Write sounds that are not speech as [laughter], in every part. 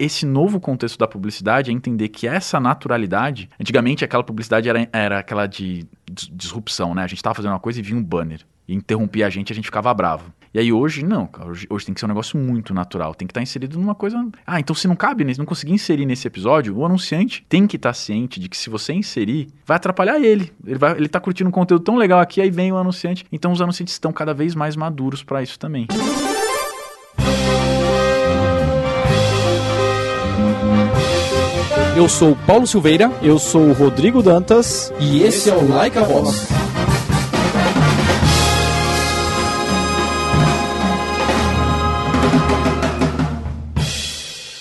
esse novo contexto da publicidade é entender que essa naturalidade, antigamente aquela publicidade era, era aquela de disrupção, né? A gente estava fazendo uma coisa e vinha um banner e interrompia a gente, a gente ficava bravo. E aí hoje, não, hoje, hoje, tem que ser um negócio muito natural, tem que estar tá inserido numa coisa. Ah, então se não cabe, não conseguir inserir nesse episódio, o anunciante tem que estar tá ciente de que se você inserir, vai atrapalhar ele. Ele, vai, ele tá curtindo um conteúdo tão legal aqui, aí vem o anunciante. Então os anunciantes estão cada vez mais maduros para isso também. Eu sou Paulo Silveira. Eu sou o Rodrigo Dantas. E esse é o Like a Voz.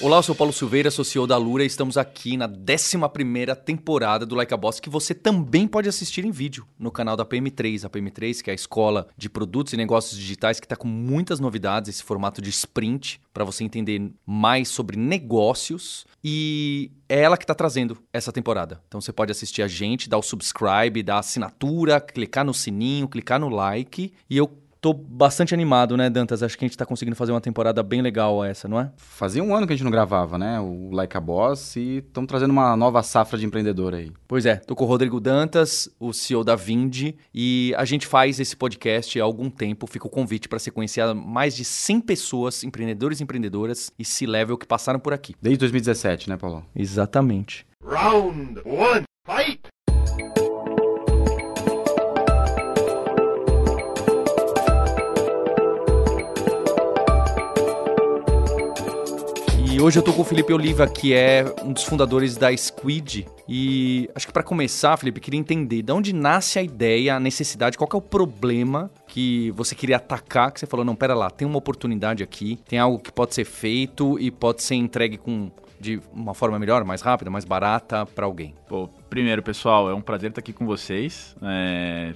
Olá, eu sou Paulo Silveira, CEO da Lura e estamos aqui na 11 temporada do Like a Boss, que você também pode assistir em vídeo no canal da PM3. A PM3, que é a escola de produtos e negócios digitais, que está com muitas novidades, esse formato de sprint, para você entender mais sobre negócios. E é ela que está trazendo essa temporada. Então você pode assistir a gente, dar o subscribe, dar a assinatura, clicar no sininho, clicar no like. E eu Tô bastante animado, né, Dantas? Acho que a gente tá conseguindo fazer uma temporada bem legal essa, não é? Fazia um ano que a gente não gravava, né? O Like a Boss e estamos trazendo uma nova safra de empreendedor aí. Pois é, tô com o Rodrigo Dantas, o CEO da Vindi, e a gente faz esse podcast há algum tempo. Fica o convite para conhecer mais de 100 pessoas, empreendedores e empreendedoras e C-level que passaram por aqui. Desde 2017, né, Paulo? Exatamente. Round one, fight! Hoje eu tô com o Felipe Oliva, que é um dos fundadores da Squid. E acho que para começar, Felipe, queria entender de onde nasce a ideia, a necessidade, qual é o problema que você queria atacar, que você falou, não, pera lá, tem uma oportunidade aqui, tem algo que pode ser feito e pode ser entregue com de uma forma melhor, mais rápida, mais barata para alguém? Pô, primeiro, pessoal, é um prazer estar aqui com vocês. É,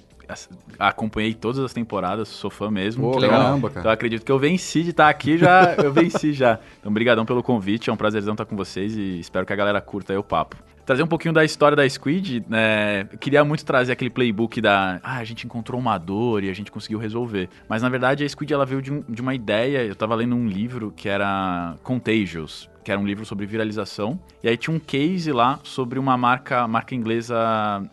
acompanhei todas as temporadas, sou fã mesmo. Pô, caramba, cara. Então acredito que eu venci de estar aqui já, eu venci já. Então, obrigadão pelo convite, é um prazerzão estar com vocês e espero que a galera curta aí o papo. Trazer um pouquinho da história da Squid, né? queria muito trazer aquele playbook da. Ah, a gente encontrou uma dor e a gente conseguiu resolver. Mas na verdade a Squid ela veio de, um, de uma ideia. Eu tava lendo um livro que era Contagious, que era um livro sobre viralização. E aí tinha um case lá sobre uma marca, marca inglesa,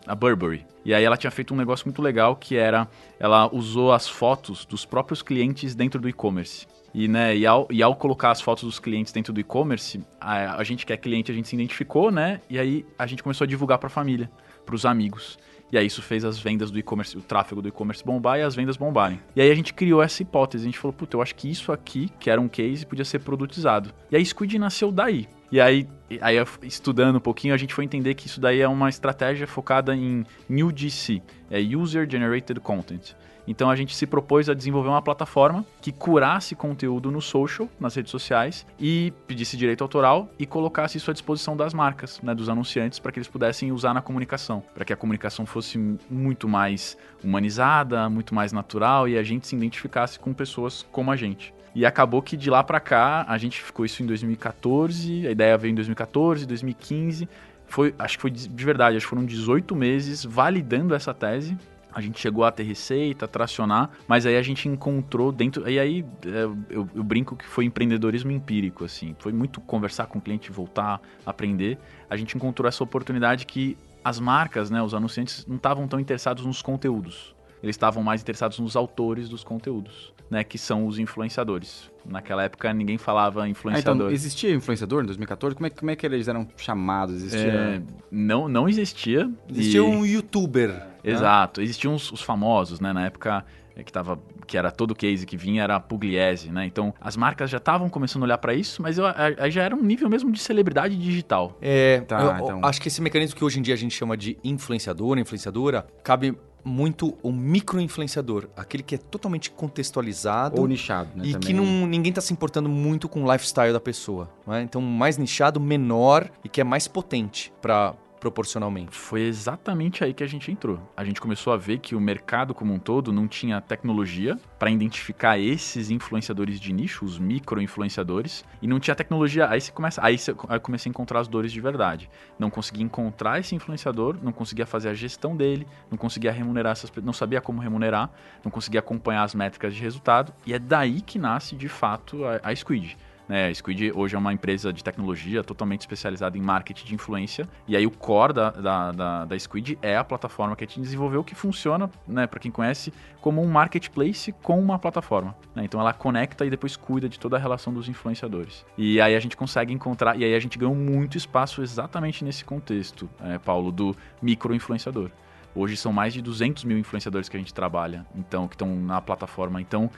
a Burberry. E aí ela tinha feito um negócio muito legal que era ela usou as fotos dos próprios clientes dentro do e-commerce. E, né, e, ao, e ao colocar as fotos dos clientes dentro do e-commerce, a, a gente que é cliente, a gente se identificou, né? E aí a gente começou a divulgar para a família, para os amigos. E aí isso fez as vendas do e-commerce, o tráfego do e-commerce bombar e as vendas bombarem. E aí a gente criou essa hipótese, a gente falou, puta, eu acho que isso aqui, que era um case, podia ser produtizado. E a Squid nasceu daí. E aí, aí estudando um pouquinho, a gente foi entender que isso daí é uma estratégia focada em UGC, é User Generated Content. Então a gente se propôs a desenvolver uma plataforma que curasse conteúdo no social, nas redes sociais, e pedisse direito autoral e colocasse isso à disposição das marcas, né, dos anunciantes, para que eles pudessem usar na comunicação, para que a comunicação fosse muito mais humanizada, muito mais natural e a gente se identificasse com pessoas como a gente. E acabou que de lá para cá, a gente ficou isso em 2014, a ideia veio em 2014, 2015. Foi, acho que foi de verdade, acho que foram 18 meses validando essa tese. A gente chegou a ter receita, a tracionar, mas aí a gente encontrou dentro. E aí é, eu, eu brinco que foi empreendedorismo empírico, assim. Foi muito conversar com o cliente, voltar, aprender. A gente encontrou essa oportunidade que as marcas, né, os anunciantes, não estavam tão interessados nos conteúdos. Eles estavam mais interessados nos autores dos conteúdos né, que são os influenciadores. Naquela época ninguém falava influenciador. Ah, então, existia influenciador em 2014? Como é, como é que eles eram chamados? Existia... É, não, não existia. Existia e... um youtuber. Né? Exato. Né? Existiam os, os, famosos, né? Na época é, que tava que era todo case que vinha era a Pugliese, né? Então as marcas já estavam começando a olhar para isso, mas aí já era um nível mesmo de celebridade digital. É, tá, eu, então... acho que esse mecanismo que hoje em dia a gente chama de influenciador, influenciadora, cabe muito o micro-influenciador, aquele que é totalmente contextualizado. Ou nichado, né? E também. que não, ninguém está se importando muito com o lifestyle da pessoa. É? Então, mais nichado, menor e que é mais potente para proporcionalmente. Foi exatamente aí que a gente entrou. A gente começou a ver que o mercado como um todo não tinha tecnologia para identificar esses influenciadores de nicho, os micro-influenciadores, e não tinha tecnologia. Aí você começa, aí você aí comecei a encontrar as dores de verdade. Não conseguia encontrar esse influenciador, não conseguia fazer a gestão dele, não conseguia remunerar essas, não sabia como remunerar, não conseguia acompanhar as métricas de resultado, e é daí que nasce de fato a, a Squid Né? A Squid hoje é uma empresa de tecnologia totalmente especializada em marketing de influência. E aí o core da, da, da, da Squid é a plataforma que a gente desenvolveu que funciona, né, para quem conhece, como um marketplace com uma plataforma. Né? Então ela conecta e depois cuida de toda a relação dos influenciadores. E aí a gente consegue encontrar, e aí a gente ganhou muito espaço exatamente nesse contexto, é, Paulo, do micro-influenciador. Hoje são mais de 200 mil influenciadores que a gente trabalha, então que estão na plataforma. Então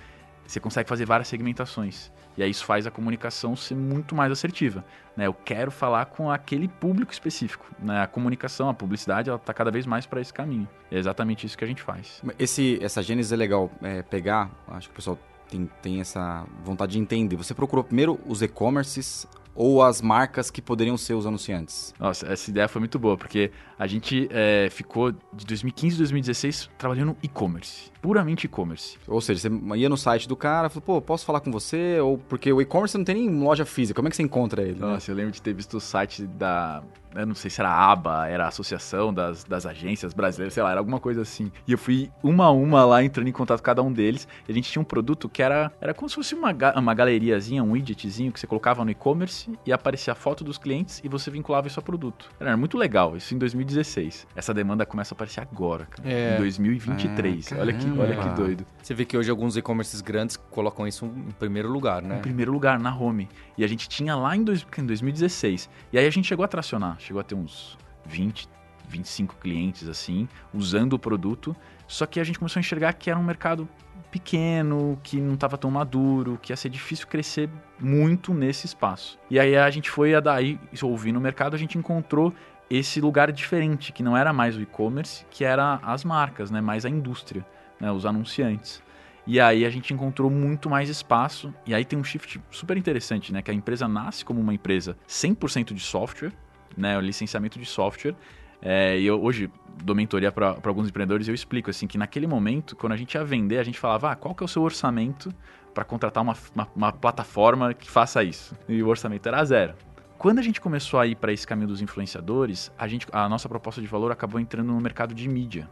você consegue fazer várias segmentações. E aí isso faz a comunicação ser muito mais assertiva. Né? Eu quero falar com aquele público específico. Né? A comunicação, a publicidade, ela está cada vez mais para esse caminho. É exatamente isso que a gente faz. Esse, essa gênese é legal é, pegar, acho que o pessoal tem, tem essa vontade de entender. Você procurou primeiro os e-commerces ou as marcas que poderiam ser os anunciantes? Nossa, essa ideia foi muito boa, porque a gente é, ficou de 2015 a 2016 trabalhando e-commerce, puramente e-commerce. Ou seja, você ia no site do cara, falou, pô, posso falar com você? Ou porque o e-commerce não tem nem loja física, como é que você encontra ele? Né? Nossa, né? eu lembro de ter visto o site da eu não sei se era a ABA, era a Associação das, das Agências Brasileiras, sei lá, era alguma coisa assim. E eu fui uma a uma lá entrando em contato com cada um deles. E a gente tinha um produto que era, era como se fosse uma, uma galeriazinha, um widgetzinho que você colocava no e-commerce e aparecia a foto dos clientes e você vinculava isso a produto. Era muito legal, isso em 2016. Essa demanda começa a aparecer agora, cara, é. em 2023. Ah, olha, que, olha que doido. Você vê que hoje alguns e-commerces grandes colocam isso em primeiro lugar, né? Em primeiro lugar, na home. E a gente tinha lá em, dois, em 2016. E aí a gente chegou a tracionar chegou a ter uns 20, 25 clientes assim, usando o produto. Só que a gente começou a enxergar que era um mercado pequeno, que não estava tão maduro, que ia ser difícil crescer muito nesse espaço. E aí a gente foi a daí, ouvindo o mercado, a gente encontrou esse lugar diferente, que não era mais o e-commerce, que era as marcas, né, mais a indústria, né, os anunciantes. E aí a gente encontrou muito mais espaço, e aí tem um shift super interessante, né, que a empresa nasce como uma empresa 100% de software, né, o licenciamento de software. É, e eu hoje dou mentoria para alguns empreendedores e eu explico assim que naquele momento, quando a gente ia vender, a gente falava, ah, qual que é o seu orçamento para contratar uma, uma, uma, plataforma que faça isso? E o orçamento era zero. Quando a gente começou a ir para esse caminho dos influenciadores, a, gente, a nossa proposta de valor acabou entrando no mercado de mídia,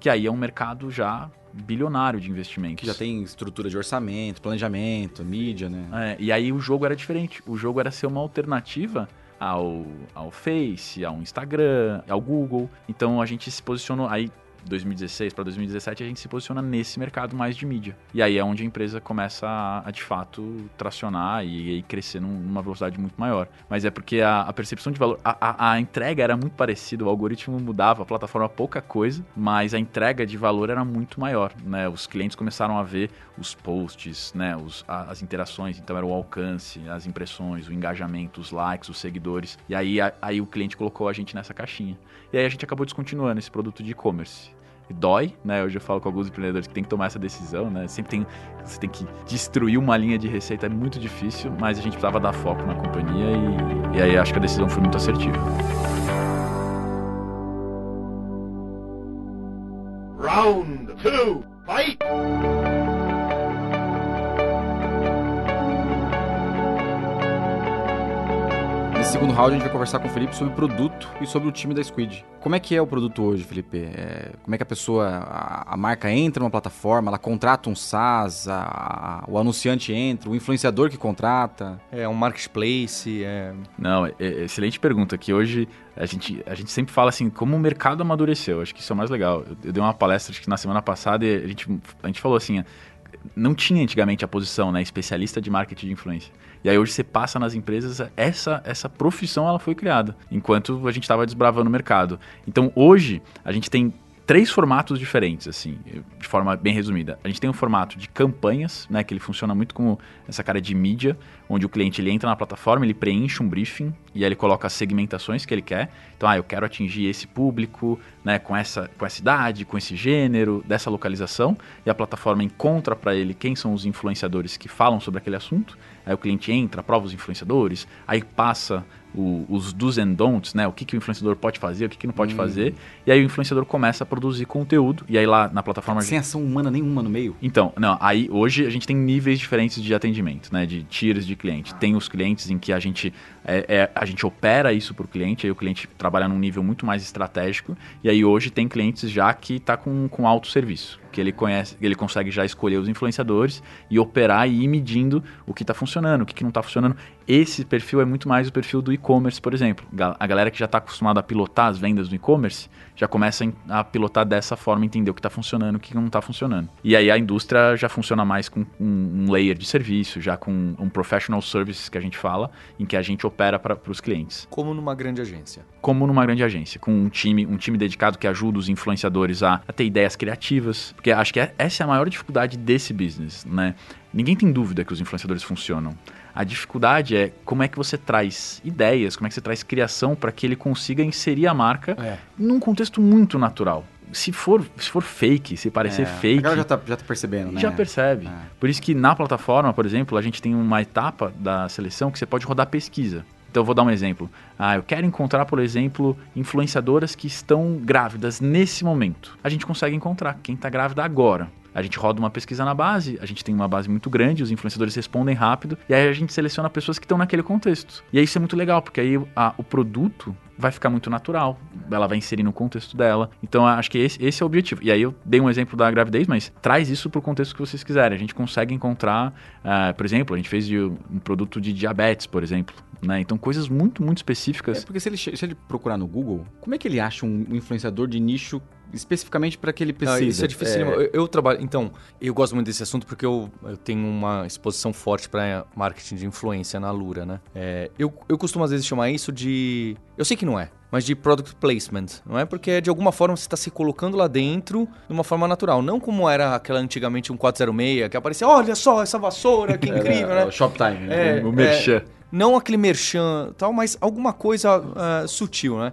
que aí é um mercado já bilionário de investimentos. Que já tem estrutura de orçamento, planejamento, mídia, né? É, e aí o jogo era diferente. O jogo era ser uma alternativa ao, ao Face, ao Instagram, ao Google. Então a gente se posicionou. Aí 2016 para 2017 a gente se posiciona nesse mercado mais de mídia. E aí é onde a empresa começa a, a de fato tracionar e, e, crescer numa velocidade muito maior. Mas é porque a, a percepção de valor, a, a, a, entrega era muito parecida, o algoritmo mudava, a plataforma pouca coisa, mas a entrega de valor era muito maior. Né? Os clientes começaram a ver os posts, né? Os, as interações, então era o alcance, as impressões, o engajamento, os likes, os seguidores. E aí, aí o cliente colocou a gente nessa caixinha. E aí a gente acabou descontinuando esse produto de e-commerce dói, né? Hoje eu falo com alguns empreendedores que tem que tomar essa decisão, né? Sempre tem, você tem que destruir uma linha de receita, é muito difícil, mas a gente precisava dar foco na companhia e, e aí acho que a decisão foi muito assertiva. Round 2, fight! Segundo round a gente vai conversar com o Felipe sobre o produto e sobre o time da Squid. Como é que é o produto hoje, Felipe? É, como é que a pessoa, a, a, marca entra numa plataforma, ela contrata um SaaS, a, a, o anunciante entra, o influenciador que contrata? É um marketplace? É... Não, é, é, excelente pergunta, que hoje a gente, a gente sempre fala assim, como o mercado amadureceu, acho que isso é o mais legal. Eu, eu dei uma palestra acho que na semana passada e a gente, a gente falou assim, não tinha antigamente a posição, né, especialista de marketing de influência. E aí hoje você passa nas empresas, essa, essa profissão ela foi criada, enquanto a gente estava desbravando o mercado. Então hoje a gente tem três formatos diferentes, assim, de forma bem resumida. A gente tem um formato de campanhas, né, que ele funciona muito como essa cara de mídia, onde o cliente ele entra na plataforma, ele preenche um briefing e aí ele coloca as segmentações que ele quer. Então, ah, eu quero atingir esse público, né, com essa com essa idade, com esse gênero, dessa localização, e a plataforma encontra para ele quem são os influenciadores que falam sobre aquele assunto. Aí o cliente entra, aprova os influenciadores, aí passa o, os do's and don'ts, né? O que, que o influenciador pode fazer, o que, que não pode hum. fazer. E aí o influenciador começa a produzir conteúdo. E aí lá na plataforma. Sem ação humana nenhuma no meio? Então, não, aí hoje a gente tem níveis diferentes de atendimento, né? De tiers de cliente. Tem os clientes em que a gente, é, é a gente opera isso para o cliente, aí o cliente trabalha num nível muito mais estratégico. E aí hoje tem clientes já que está com, com alto serviço. Que ele conhece, ele consegue já escolher os influenciadores e operar e ir medindo o que está funcionando, o que, que não está funcionando. Esse perfil é muito mais o perfil do e-commerce, por exemplo. A galera que já está acostumada a pilotar as vendas do e-commerce já começa a pilotar dessa forma, entender o que está funcionando, o que não está funcionando. E aí a indústria já funciona mais com um layer de serviço, já com um professional services que a gente fala, em que a gente opera para os clientes. Como numa grande agência. Como numa grande agência, com um time, um time dedicado que ajuda os influenciadores a, a ter ideias criativas, porque acho que é, essa é a maior dificuldade desse business, né? Ninguém tem dúvida que os influenciadores funcionam. A dificuldade é como é que você traz ideias, como é que você traz criação para que ele consiga inserir a marca é. num contexto muito natural. Se for, se for fake, se parecer é, fake. Agora já tá, já tá percebendo, né? Já percebe. É. Por isso que na plataforma, por exemplo, a gente tem uma etapa da seleção que você pode rodar pesquisa. Então eu vou dar um exemplo. Ah, eu quero encontrar, por exemplo, influenciadoras que estão grávidas nesse momento. A gente consegue encontrar quem está grávida agora. A gente roda uma pesquisa na base, a gente tem uma base muito grande, os influenciadores respondem rápido, e aí a gente seleciona pessoas que estão naquele contexto. E aí isso é muito legal, porque aí a, o produto vai ficar muito natural, ela vai inserir no contexto dela. Então acho que esse, esse, é o objetivo. E aí eu dei um exemplo da gravidez, mas traz isso para o contexto que vocês quiserem. A gente consegue encontrar, uh, por exemplo, a gente fez de um produto de diabetes, por exemplo. Né? Então, coisas muito, muito específicas. É porque se ele, se ele procurar no Google, como é que ele acha um influenciador de nicho especificamente para que ele precisa. Ah, isso é difícil. É... Eu, eu, trabalho. Então, eu gosto muito desse assunto porque eu, eu tenho uma exposição forte para marketing de influência na Lura, né? É, eu, eu costumo às vezes chamar isso de. Eu sei que não é, mas de product placement, não é? Porque de alguma forma você está se colocando lá dentro de uma forma natural, não como era aquela antigamente um 406 que aparecia, olha só essa vassoura, que incrível, é, né? O Shoptime, né? É, o merchan. É, não aquele merchan tal, mas alguma coisa uh, sutil, né?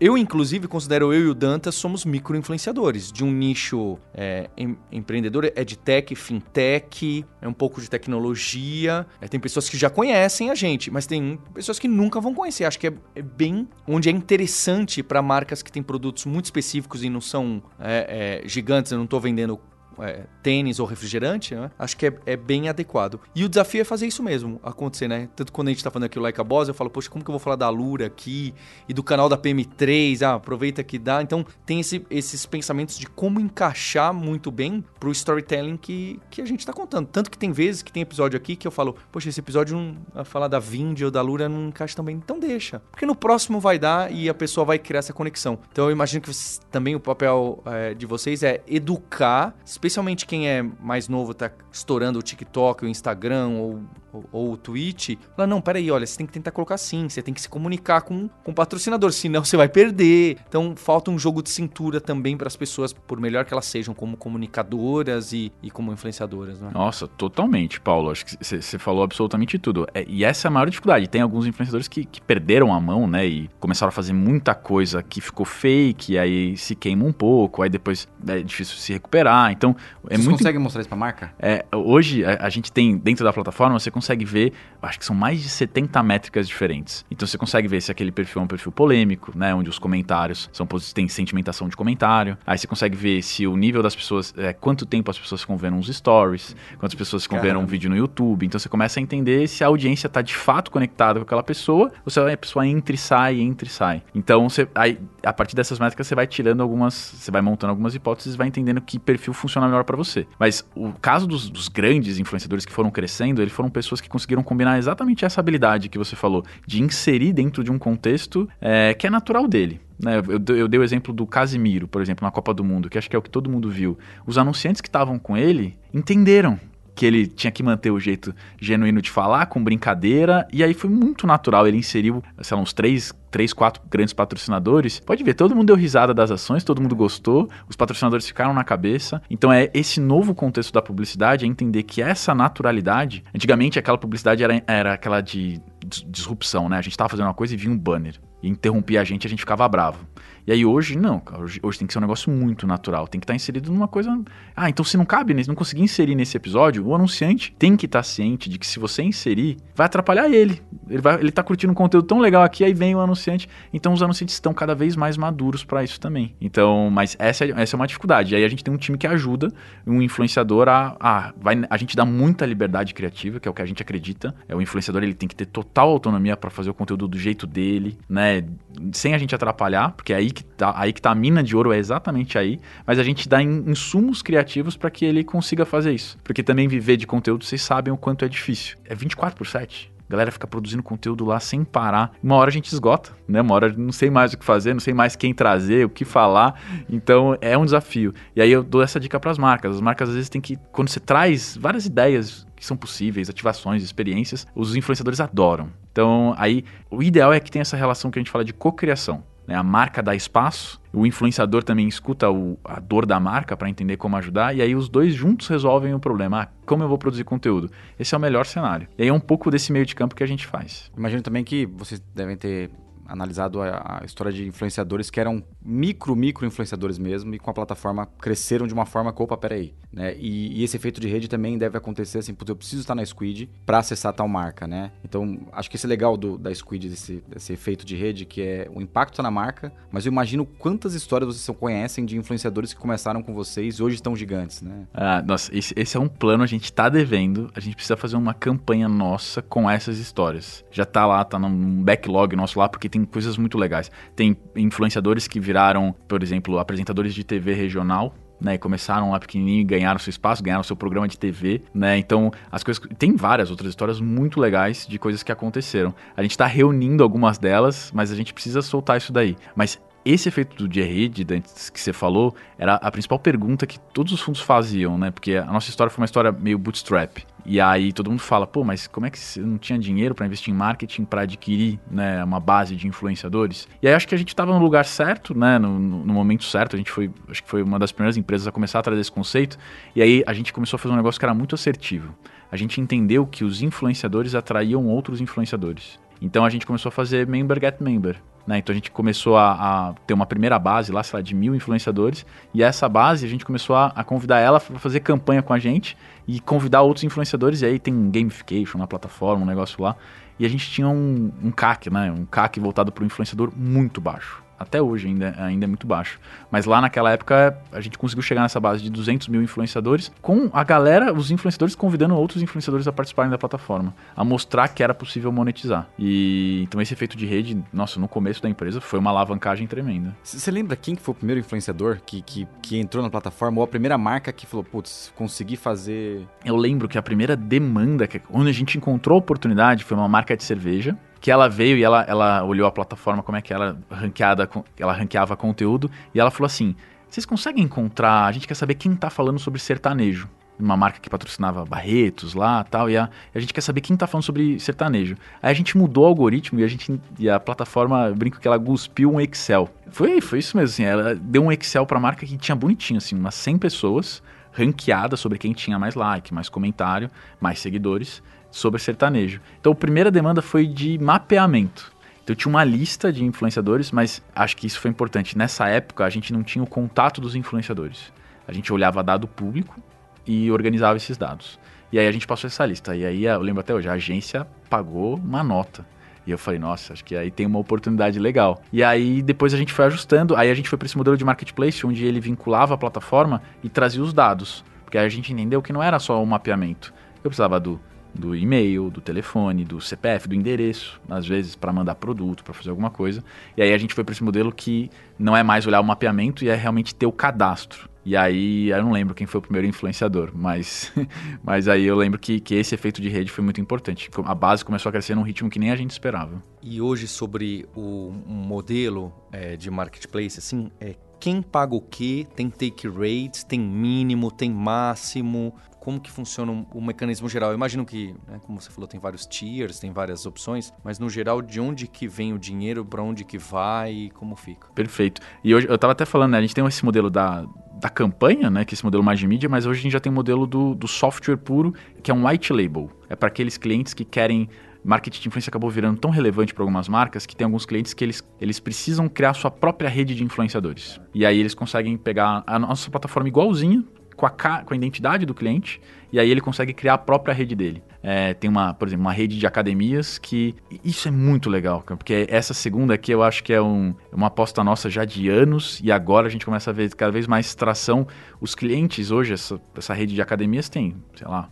Eu, inclusive, considero eu e o Dantas somos micro-influenciadores de um nicho é, em, empreendedor, é de tech, fintech, é um pouco de tecnologia. É, tem pessoas que já conhecem a gente, mas tem pessoas que nunca vão conhecer. Acho que é, é bem onde é interessante para marcas que têm produtos muito específicos e não são é, é gigantes. Eu não estou vendendo é, tênis ou refrigerante, né? acho que é, é, bem adequado. E o desafio é fazer isso mesmo acontecer, né? Tanto quando a gente tá falando aqui o Like a Boss, eu falo, poxa, como que eu vou falar da Lura aqui e do canal da PM3? Ah, aproveita que dá. Então, tem esse, esses pensamentos de como encaixar muito bem pro storytelling que, que a gente tá contando. Tanto que tem vezes que tem episódio aqui que eu falo, poxa, esse episódio não, a falar da Vind ou da Lura não encaixa tão bem. Então deixa. Porque no próximo vai dar e a pessoa vai criar essa conexão. Então eu imagino que também o papel é, de vocês é educar, especialmente quem é mais novo, tá estourando o TikTok, o Instagram ou, ou, ou o Twitch, fala, não, peraí, olha, você tem que tentar colocar assim, você tem que se comunicar com, com o patrocinador, senão você vai perder. Então falta um jogo de cintura também para as pessoas, por melhor que elas sejam, como comunicadoras e, e como influenciadoras. Né? Nossa, totalmente, Paulo. Acho que você falou absolutamente tudo. É, e essa é a maior dificuldade. Tem alguns influenciadores que, que perderam a mão, né? E começaram a fazer muita coisa que ficou fake, aí se queima um pouco, aí depois é difícil se recuperar. Então, é Vocês muito... conseguem mostrar isso pra marca? É, hoje, a, a, gente tem, dentro da plataforma, você consegue ver, acho que são mais de 70 métricas diferentes. Então, você consegue ver se aquele perfil é um perfil polêmico, né? Onde os comentários são tem sentimentação de comentário. Aí você consegue ver se o nível das pessoas, é, quanto tempo as pessoas ficam vendo uns stories, quantas pessoas ficam Caramba. vendo um vídeo no YouTube. Então, você começa a entender se a audiência está de fato conectada com aquela pessoa ou se a pessoa entra e sai, entra e sai. Então, você, aí, a partir dessas métricas, você vai tirando algumas, você vai montando algumas hipóteses, vai entendendo que perfil funciona melhor para você. Mas o caso dos, dos, grandes influenciadores que foram crescendo, eles foram pessoas que conseguiram combinar exatamente essa habilidade que você falou, de inserir dentro de um contexto é, que é natural dele. Né? Eu, eu, dei o exemplo do Casimiro, por exemplo, na Copa do Mundo, que acho que é o que todo mundo viu. Os anunciantes que estavam com ele entenderam que ele tinha que manter o jeito genuíno de falar, com brincadeira, e aí foi muito natural. Ele inseriu, sei lá, uns três, três, quatro grandes patrocinadores. Pode ver, todo mundo deu risada das ações, todo mundo gostou, os patrocinadores ficaram na cabeça. Então é esse novo contexto da publicidade, é entender que essa naturalidade, antigamente aquela publicidade era, era aquela de disrupção, né? A gente estava fazendo uma coisa e vinha um banner e interrompia a gente, a gente ficava bravo. E aí hoje, não, hoje, hoje, tem que ser um negócio muito natural, tem que estar tá inserido numa coisa. Ah, então se não cabe, não conseguir inserir nesse episódio, o anunciante tem que estar tá ciente de que se você inserir, vai atrapalhar ele. Ele, vai, ele tá curtindo um conteúdo tão legal aqui, aí vem o anunciante. Então os anunciantes estão cada vez mais maduros para isso também. Então, mas essa, é, essa é uma dificuldade. E aí a gente tem um time que ajuda um influenciador a. a, vai, a gente dá muita liberdade criativa, que é o que a gente acredita. É o influenciador, ele tem que ter total autonomia para fazer o conteúdo do jeito dele, né? né, sem a gente atrapalhar, porque aí que tá, aí que tá a mina de ouro é exatamente aí, mas a gente dá insumos criativos para que ele consiga fazer isso. Porque também viver de conteúdo, vocês sabem o quanto é difícil. É 24 por 7. A galera fica produzindo conteúdo lá sem parar. Uma hora a gente esgota, né? Uma hora não sei mais o que fazer, não sei mais quem trazer, o que falar. Então é um desafio. E aí eu dou essa dica para as marcas. As marcas às vezes têm que, quando você traz várias ideias que são possíveis, ativações, experiências, os influenciadores adoram. Então aí o ideal é que tenha essa relação que a gente fala de cocriação. Né? A marca dá espaço, o influenciador também escuta o, a dor da marca para entender como ajudar, e aí os dois juntos resolvem o problema. Ah, como eu vou produzir conteúdo? Esse é o melhor cenário. E aí é um pouco desse meio de campo que a gente faz. Imagino também que vocês devem ter analisado a, a, história de influenciadores que eram micro, micro influenciadores mesmo e com a plataforma cresceram de uma forma que, opa, peraí, né? E, e esse efeito de rede também deve acontecer assim, porque eu preciso estar na Squid para acessar tal marca, né? Então, acho que esse é legal do, da Squid, desse efeito de rede, que é o impacto tá na marca, mas eu imagino quantas histórias vocês conhecem de influenciadores que começaram com vocês e hoje estão gigantes, né? Ah, nossa, esse, esse é um plano, a gente tá devendo, a gente precisa fazer uma campanha nossa com essas histórias. Já tá lá, tá num backlog nosso lá, porque tem coisas muito legais. Tem influenciadores que viraram, por exemplo, apresentadores de TV regional, né, começaram lá pequenininho e ganharam seu espaço, ganharam seu programa de TV, né? Então, as coisas tem várias outras histórias muito legais de coisas que aconteceram. A gente está reunindo algumas delas, mas a gente precisa soltar isso daí. Mas esse efeito do Jerry, antes que você falou, era a principal pergunta que todos os fundos faziam, né? Porque a nossa história foi uma história meio bootstrap. E aí todo mundo fala, pô, mas como é que você não tinha dinheiro para investir em marketing para adquirir né, uma base de influenciadores? E aí acho que a gente estava no lugar certo, né? No, no, momento certo. A gente foi, acho que foi uma das primeiras empresas a começar a trazer esse conceito. E aí a gente começou a fazer um negócio que era muito assertivo. A gente entendeu que os influenciadores atraíam outros influenciadores. Então a gente começou a fazer member get member. Né? Então a gente começou a, a, ter uma primeira base lá, sei lá, de mil influenciadores. E essa base a gente começou a, a convidar ela para fazer campanha com a gente e convidar outros influenciadores. E aí tem gamification na plataforma, um negócio lá. E a gente tinha um, um CAC, né? Um CAC voltado para o influenciador muito baixo até hoje ainda, ainda é muito baixo. Mas lá naquela época a gente conseguiu chegar nessa base de 200 mil influenciadores, com a galera, os influenciadores convidando outros influenciadores a participarem da plataforma, a mostrar que era possível monetizar. E então esse efeito de rede, nossa, no começo da empresa foi uma alavancagem tremenda. Você lembra quem que foi o primeiro influenciador que, que, que entrou na plataforma ou a primeira marca que falou, putz, consegui fazer. Eu lembro que a primeira demanda, que, onde a gente encontrou a oportunidade, foi uma marca de cerveja que ela veio e ela, ela olhou a plataforma, como é que ela ranqueada, ela ranqueava conteúdo, e ela falou assim: vocês conseguem encontrar? A gente quer saber quem tá falando sobre sertanejo. Uma marca que patrocinava Barretos lá tal, e a, a gente quer saber quem tá falando sobre sertanejo. Aí a gente mudou o algoritmo e a gente e a plataforma, brinco que ela cuspiu um Excel. Foi, foi isso mesmo, assim, ela deu um Excel pra marca que tinha bonitinho, assim, umas 100 pessoas ranqueadas sobre quem tinha mais like, mais comentário, mais seguidores sobre sertanejo. Então, a primeira demanda foi de mapeamento. Então, tinha uma lista de influenciadores, mas acho que isso foi importante. Nessa época, a gente não tinha o contato dos influenciadores. A gente olhava dado público e organizava esses dados. E aí a gente passou essa lista. E aí, eu lembro até hoje, a agência pagou uma nota. E eu falei, nossa, acho que aí tem uma oportunidade legal. E aí depois a gente foi ajustando, aí a gente foi para esse modelo de marketplace, onde ele vinculava a plataforma e trazia os dados. Porque aí a gente entendeu que não era só o mapeamento. Eu precisava do do e-mail, do telefone, do CPF, do endereço, às vezes para mandar produto, para fazer alguma coisa. E aí a gente foi para esse modelo que não é mais olhar o mapeamento e é realmente ter o cadastro. E aí, eu não lembro quem foi o primeiro influenciador, mas, [laughs] mas aí eu lembro que, que esse efeito de rede foi muito importante. A base começou a crescer num ritmo que nem a gente esperava. E hoje, sobre o modelo é, de marketplace, assim, é, quem paga o quê? Tem take rates, tem mínimo, tem máximo? Como que funciona o, mecanismo geral. Eu imagino que, né, como você falou, tem vários tiers, tem várias opções, mas no geral, de onde que vem o dinheiro, para onde que vai e como fica? Perfeito. E hoje, eu estava até falando, né, a gente tem esse modelo da, da campanha, né, que é esse modelo mais de mídia, mas hoje a gente já tem o modelo do, do software puro, que é um white label. É para aqueles clientes que querem marketing de influência acabou virando tão relevante para algumas marcas que tem alguns clientes que eles, eles precisam criar sua própria rede de influenciadores. E aí eles conseguem pegar a nossa plataforma igualzinha, com a, com a identidade do cliente e aí ele consegue criar a própria rede dele. É, tem uma, por exemplo, uma rede de academias que isso é muito legal, porque essa segunda aqui eu acho que é um, uma aposta nossa já de anos e agora a gente começa a ver cada vez mais tração. Os clientes hoje, essa, essa rede de academias tem, sei lá,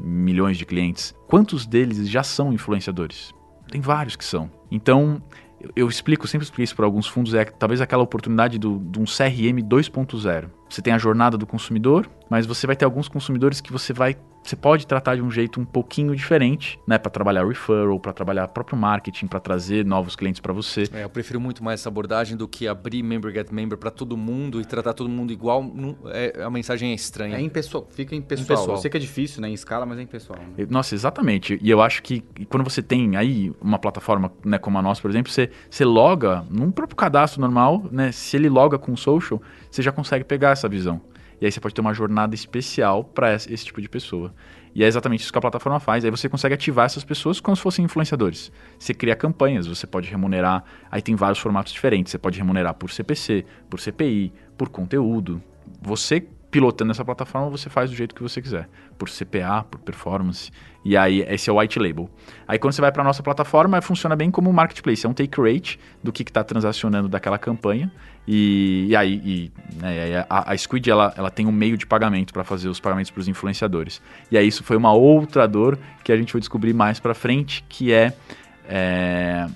milhões de clientes. Quantos deles já são influenciadores? Tem vários que são. Então, eu, eu explico, sempre explico isso para alguns fundos, é talvez aquela oportunidade do, de um CRM 2.0. Você tem a jornada do consumidor, mas você vai ter alguns consumidores que você vai você pode tratar de um jeito um pouquinho diferente, né, para trabalhar referral, para trabalhar próprio marketing, para trazer novos clientes para você. É, eu prefiro muito mais essa abordagem do que abrir member get member para todo mundo e tratar todo mundo igual. É, a mensagem é estranha. É impessoal, fica impessoal. impessoal. Eu sei que é difícil, né, em escala, mas é impessoal. Né? Nossa, exatamente. E eu acho que quando você tem aí uma plataforma, né, como a nossa, por exemplo, você, você loga num próprio cadastro normal, né, se ele loga com o social, você já consegue pegar essa visão. E aí você pode ter uma jornada especial para esse, tipo de pessoa. E é exatamente isso que a plataforma faz. Aí você consegue ativar essas pessoas como se fossem influenciadores. Você cria campanhas, você pode remunerar. Aí tem vários formatos diferentes. Você pode remunerar por CPC, por CPI, por conteúdo. Você pilotando essa plataforma, você faz do jeito que você quiser, por CPA, por performance. E aí, esse é o white label. Aí, quando você vai para nossa plataforma, funciona bem como um marketplace. É um take rate do que está transacionando daquela campanha. E, e aí, e, né, a, a, Squid ela, ela tem um meio de pagamento para fazer os pagamentos para os influenciadores. E aí, isso foi uma outra dor que a gente foi descobrir mais para frente, que é, é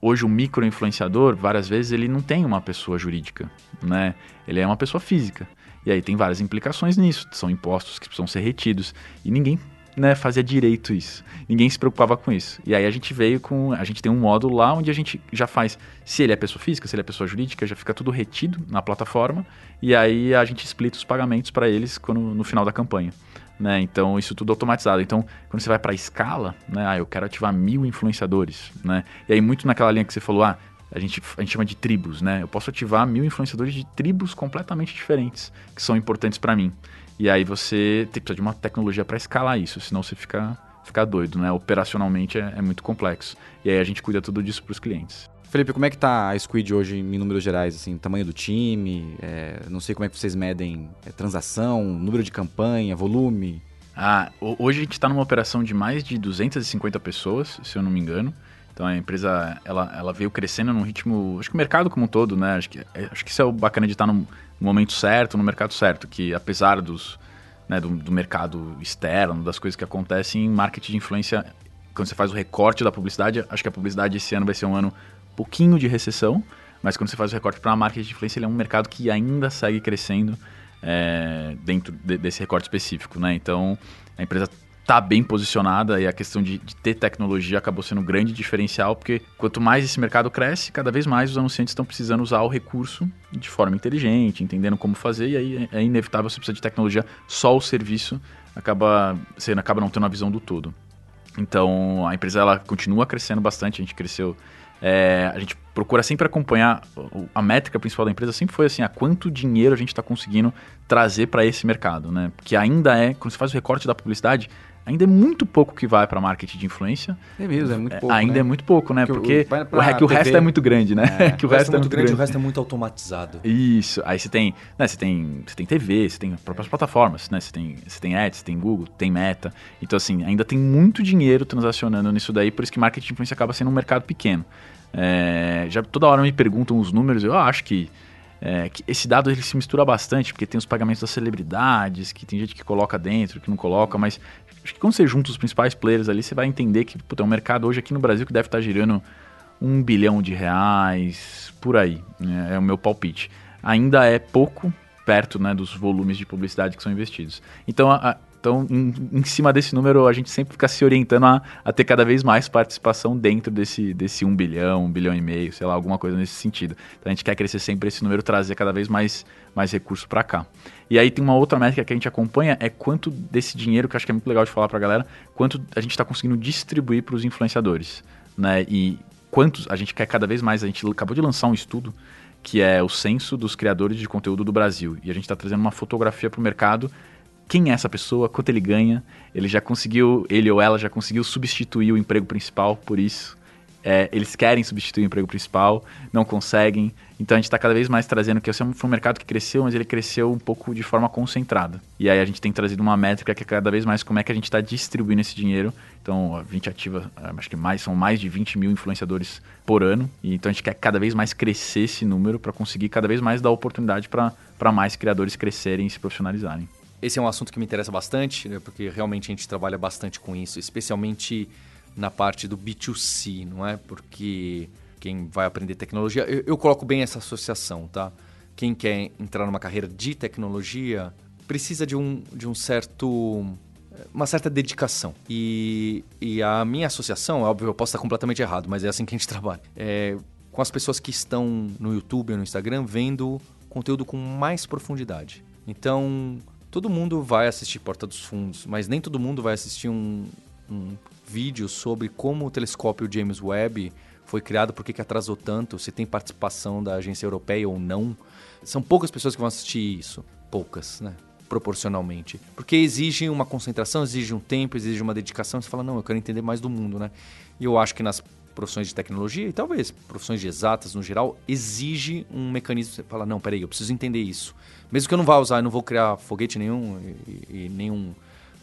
hoje o micro influenciador, várias vezes, ele não tem uma pessoa jurídica, né? Ele é uma pessoa física. E aí tem várias implicações nisso, são impostos que precisam ser retidos. E ninguém né, fazia direito isso. Ninguém se preocupava com isso. E aí a gente veio com. A gente tem um módulo lá onde a gente já faz. Se ele é pessoa física, se ele é pessoa jurídica, já fica tudo retido na plataforma. E aí a gente explica os pagamentos para eles quando, no final da campanha. Né? Então, isso tudo automatizado. Então, quando você vai para a escala, né? Ah, eu quero ativar mil influenciadores. Né? E aí, muito naquela linha que você falou, ah, a gente, a gente chama de tribos, né? Eu posso ativar mil influenciadores de tribos completamente diferentes, que são importantes para mim. E aí você tem que precisar de uma tecnologia para escalar isso, senão você fica, fica doido, né? Operacionalmente é, é muito complexo. E aí a gente cuida tudo disso para os clientes. Felipe, como é que tá a Squid hoje em números gerais, assim, tamanho do time, é, não sei como é que vocês medem é, transação, número de campanha, volume? Ah, hoje a gente está numa operação de mais de 250 pessoas, se eu não me engano. Então a empresa ela, ela veio crescendo num ritmo, acho que o mercado como um todo, né? Acho que, é, acho que isso é o bacana de estar no, no momento certo, no mercado certo, que apesar dos, né, do, do, mercado externo, das coisas que acontecem, marketing de influência, quando você faz o recorte da publicidade, acho que a publicidade esse ano vai ser um ano pouquinho de recessão, mas quando você faz o recorte para a marketing de influência, ele é um mercado que ainda segue crescendo é, dentro de, desse recorte específico, né? Então a empresa está bem posicionada e a questão de, de, ter tecnologia acabou sendo um grande diferencial, porque quanto mais esse mercado cresce, cada vez mais os anunciantes estão precisando usar o recurso de forma inteligente, entendendo como fazer, e aí é inevitável você precisa de tecnologia, só o serviço acaba, você acaba não tendo a visão do todo. Então a empresa ela continua crescendo bastante, a gente cresceu é, a gente procura sempre acompanhar a métrica principal da empresa sempre foi assim a quanto dinheiro a gente está conseguindo trazer para esse mercado né porque ainda é quando você faz o recorte da publicidade ainda é muito pouco que vai para marketing de influência. É mesmo, é muito pouco. É, ainda né? é muito pouco, né? Porque, Porque o, o, o resto é muito grande, né? É. [laughs] que o, o resto, é, é muito grande, grande, o resto é muito automatizado. Isso. Aí você tem, né, você tem, você tem TV, você tem próprias plataformas, né? Você tem, você tem Ads, você tem Google, tem Meta. Então assim, ainda tem muito dinheiro transacionando nisso daí, por isso que marketing de influência acaba sendo um mercado pequeno. É, já toda hora me perguntam os números, eu acho que é, que esse dado ele se mistura bastante, porque tem os pagamentos das celebridades, que tem gente que coloca dentro, que não coloca, mas acho que quando você junta os principais players ali, você vai entender que puta, é um mercado hoje aqui no Brasil que deve estar girando um bilhão de reais, por aí. Né? É o meu palpite. Ainda é pouco perto né, dos volumes de publicidade que são investidos. Então, a, então, em, em, cima desse número, a gente sempre fica se orientando a, a, ter cada vez mais participação dentro desse, desse 1 bilhão, 1 bilhão e meio, sei lá, alguma coisa nesse sentido. Então, a gente quer crescer sempre esse número, trazer cada vez mais, mais recursos para cá. E aí tem uma outra métrica que a gente acompanha, é quanto desse dinheiro, que eu acho que é muito legal de falar para a galera, quanto a gente está conseguindo distribuir para os influenciadores. Né? E quantos a gente quer cada vez mais, a gente acabou de lançar um estudo que é o censo dos criadores de conteúdo do Brasil. E a gente está trazendo uma fotografia para o mercado quem é essa pessoa, quanto ele ganha. Ele já conseguiu, ele ou ela já conseguiu substituir o emprego principal por isso. É, eles querem substituir o emprego principal, não conseguem. Então a gente está cada vez mais trazendo que esse foi um mercado que cresceu, mas ele cresceu um pouco de forma concentrada. E aí a gente tem trazido uma métrica que é cada vez mais como é que a gente está distribuindo esse dinheiro. Então a gente ativa, acho que mais são mais de 20 mil influenciadores por ano. E então a gente quer cada vez mais crescer esse número para conseguir cada vez mais dar oportunidade para mais criadores crescerem e se profissionalizarem. Esse é um assunto que me interessa bastante, né, porque realmente a gente trabalha bastante com isso, especialmente na parte do B2C, não é? Porque quem vai aprender tecnologia. Eu, eu coloco bem essa associação, tá? Quem quer entrar numa carreira de tecnologia precisa de um, de um certo uma certa dedicação. E, e a minha associação, óbvio, eu posso estar completamente errado, mas é assim que a gente [laughs] trabalha. É com as pessoas que estão no YouTube ou no Instagram vendo conteúdo com mais profundidade. Então, todo mundo vai assistir Porta dos Fundos, mas nem todo mundo vai assistir um, um vídeo sobre como o telescópio James Webb foi criado, por que atrasou tanto, se tem participação da agência europeia ou não. São poucas pessoas que vão assistir isso. Poucas, né? Proporcionalmente. Porque exige uma concentração, exige um tempo, exige uma dedicação. Você fala, não, eu quero entender mais do mundo, né? E eu acho que nas profissões de tecnologia e talvez profissões de exatas no geral, exige um mecanismo. Você fala, não, peraí, eu preciso entender isso. Mesmo que eu não vá usar, eu não vou criar foguete nenhum e, e nenhum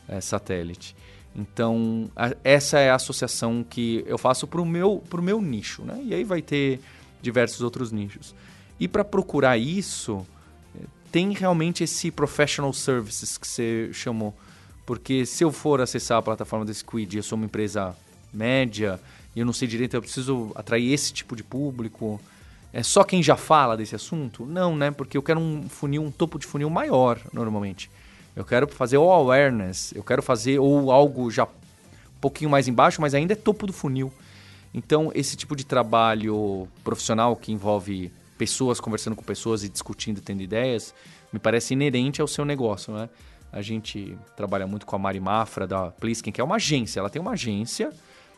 é, satélite. Então, a, essa é a associação que eu faço para o meu, pro meu nicho, né? E aí vai ter diversos outros nichos. E para procurar isso, eh, tem realmente esse professional services que você chamou. Porque se eu for acessar a plataforma da Squid, eu sou uma empresa média, e eu não sei direito, eu preciso atrair esse tipo de público. É só quem já fala desse assunto? Não, né? Porque eu quero um funil, um topo de funil maior, normalmente. Eu quero fazer o awareness, eu quero fazer ou algo já um pouquinho mais embaixo, mas ainda é topo do funil. Então, esse tipo de trabalho profissional que envolve pessoas conversando com pessoas e discutindo, tendo ideias, me parece inerente ao seu negócio, né? A gente trabalha muito com a Mari Mafra da Plisken, que é uma agência. Ela tem uma agência,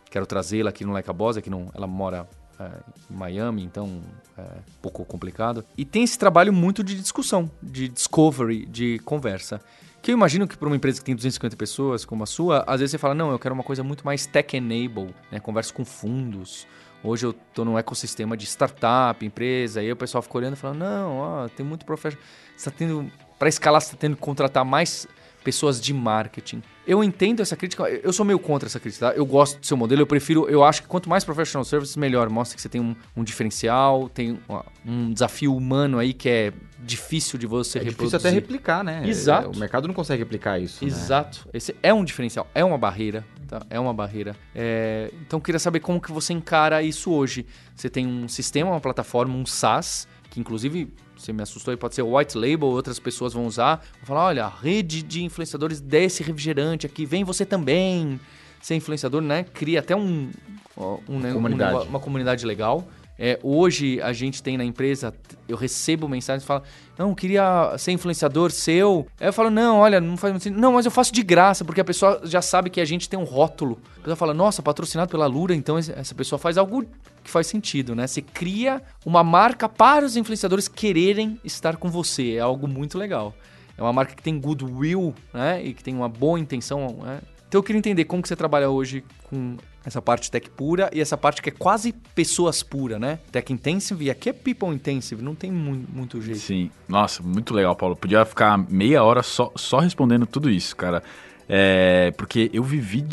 quero trazê-la aqui no Like a Boss, aqui no, ela mora é, em Miami, então é um pouco complicado. E tem esse trabalho muito de discussão, de discovery, de conversa. Que eu imagino que para uma empresa que tem 250 pessoas, como a sua, às vezes você fala, não, eu quero uma coisa muito mais tech-enable, né? Converso com fundos. Hoje eu estou num ecossistema de startup, empresa, aí o pessoal fica olhando e fala, não, ó, tem muito profissional. Você está tendo. Para escalar, você está tendo que contratar mais pessoas de marketing. Eu entendo essa crítica, eu sou meio contra essa crítica, tá? Eu gosto do seu modelo, eu prefiro, eu acho que quanto mais professional services, melhor. Mostra que você tem um, um diferencial, tem um desafio humano aí que é difícil de você é reproduzir. difícil até replicar, né? Exato. O mercado não consegue replicar isso. Né? Exato. Né? Esse é um diferencial, é uma barreira, tá? É uma barreira. É... Então, eu queria saber como que você encara isso hoje. Você tem um sistema, uma plataforma, um SaaS, que inclusive você me assustou aí, pode ser white label, outras pessoas vão usar. Vão falar, olha, rede de influenciadores desse refrigerante aqui, vem você também ser influenciador, né? Cria até um, um, né, comunidade. Um, uma comunidade legal. É, hoje a gente tem na empresa, eu recebo mensagens e falo, não, queria ser influenciador seu. Aí eu falo, não, olha, não faz sentido. Não, mas eu faço de graça, porque a pessoa já sabe que a gente tem um rótulo. A pessoa fala, nossa, patrocinado pela Lura, então essa pessoa faz algo que faz sentido, né? Você cria uma marca para os influenciadores quererem estar com você. É algo muito legal. É uma marca que tem goodwill, né? E que tem uma boa intenção, né? Então eu queria entender como que você trabalha hoje com essa parte tech pura e essa parte que é quase pessoas pura, né? Tech intensive e aqui é people intensive, não tem mu muito jeito. Sim, nossa, muito legal, Paulo. Podia ficar meia hora só, só respondendo tudo isso, cara. É, porque eu vivi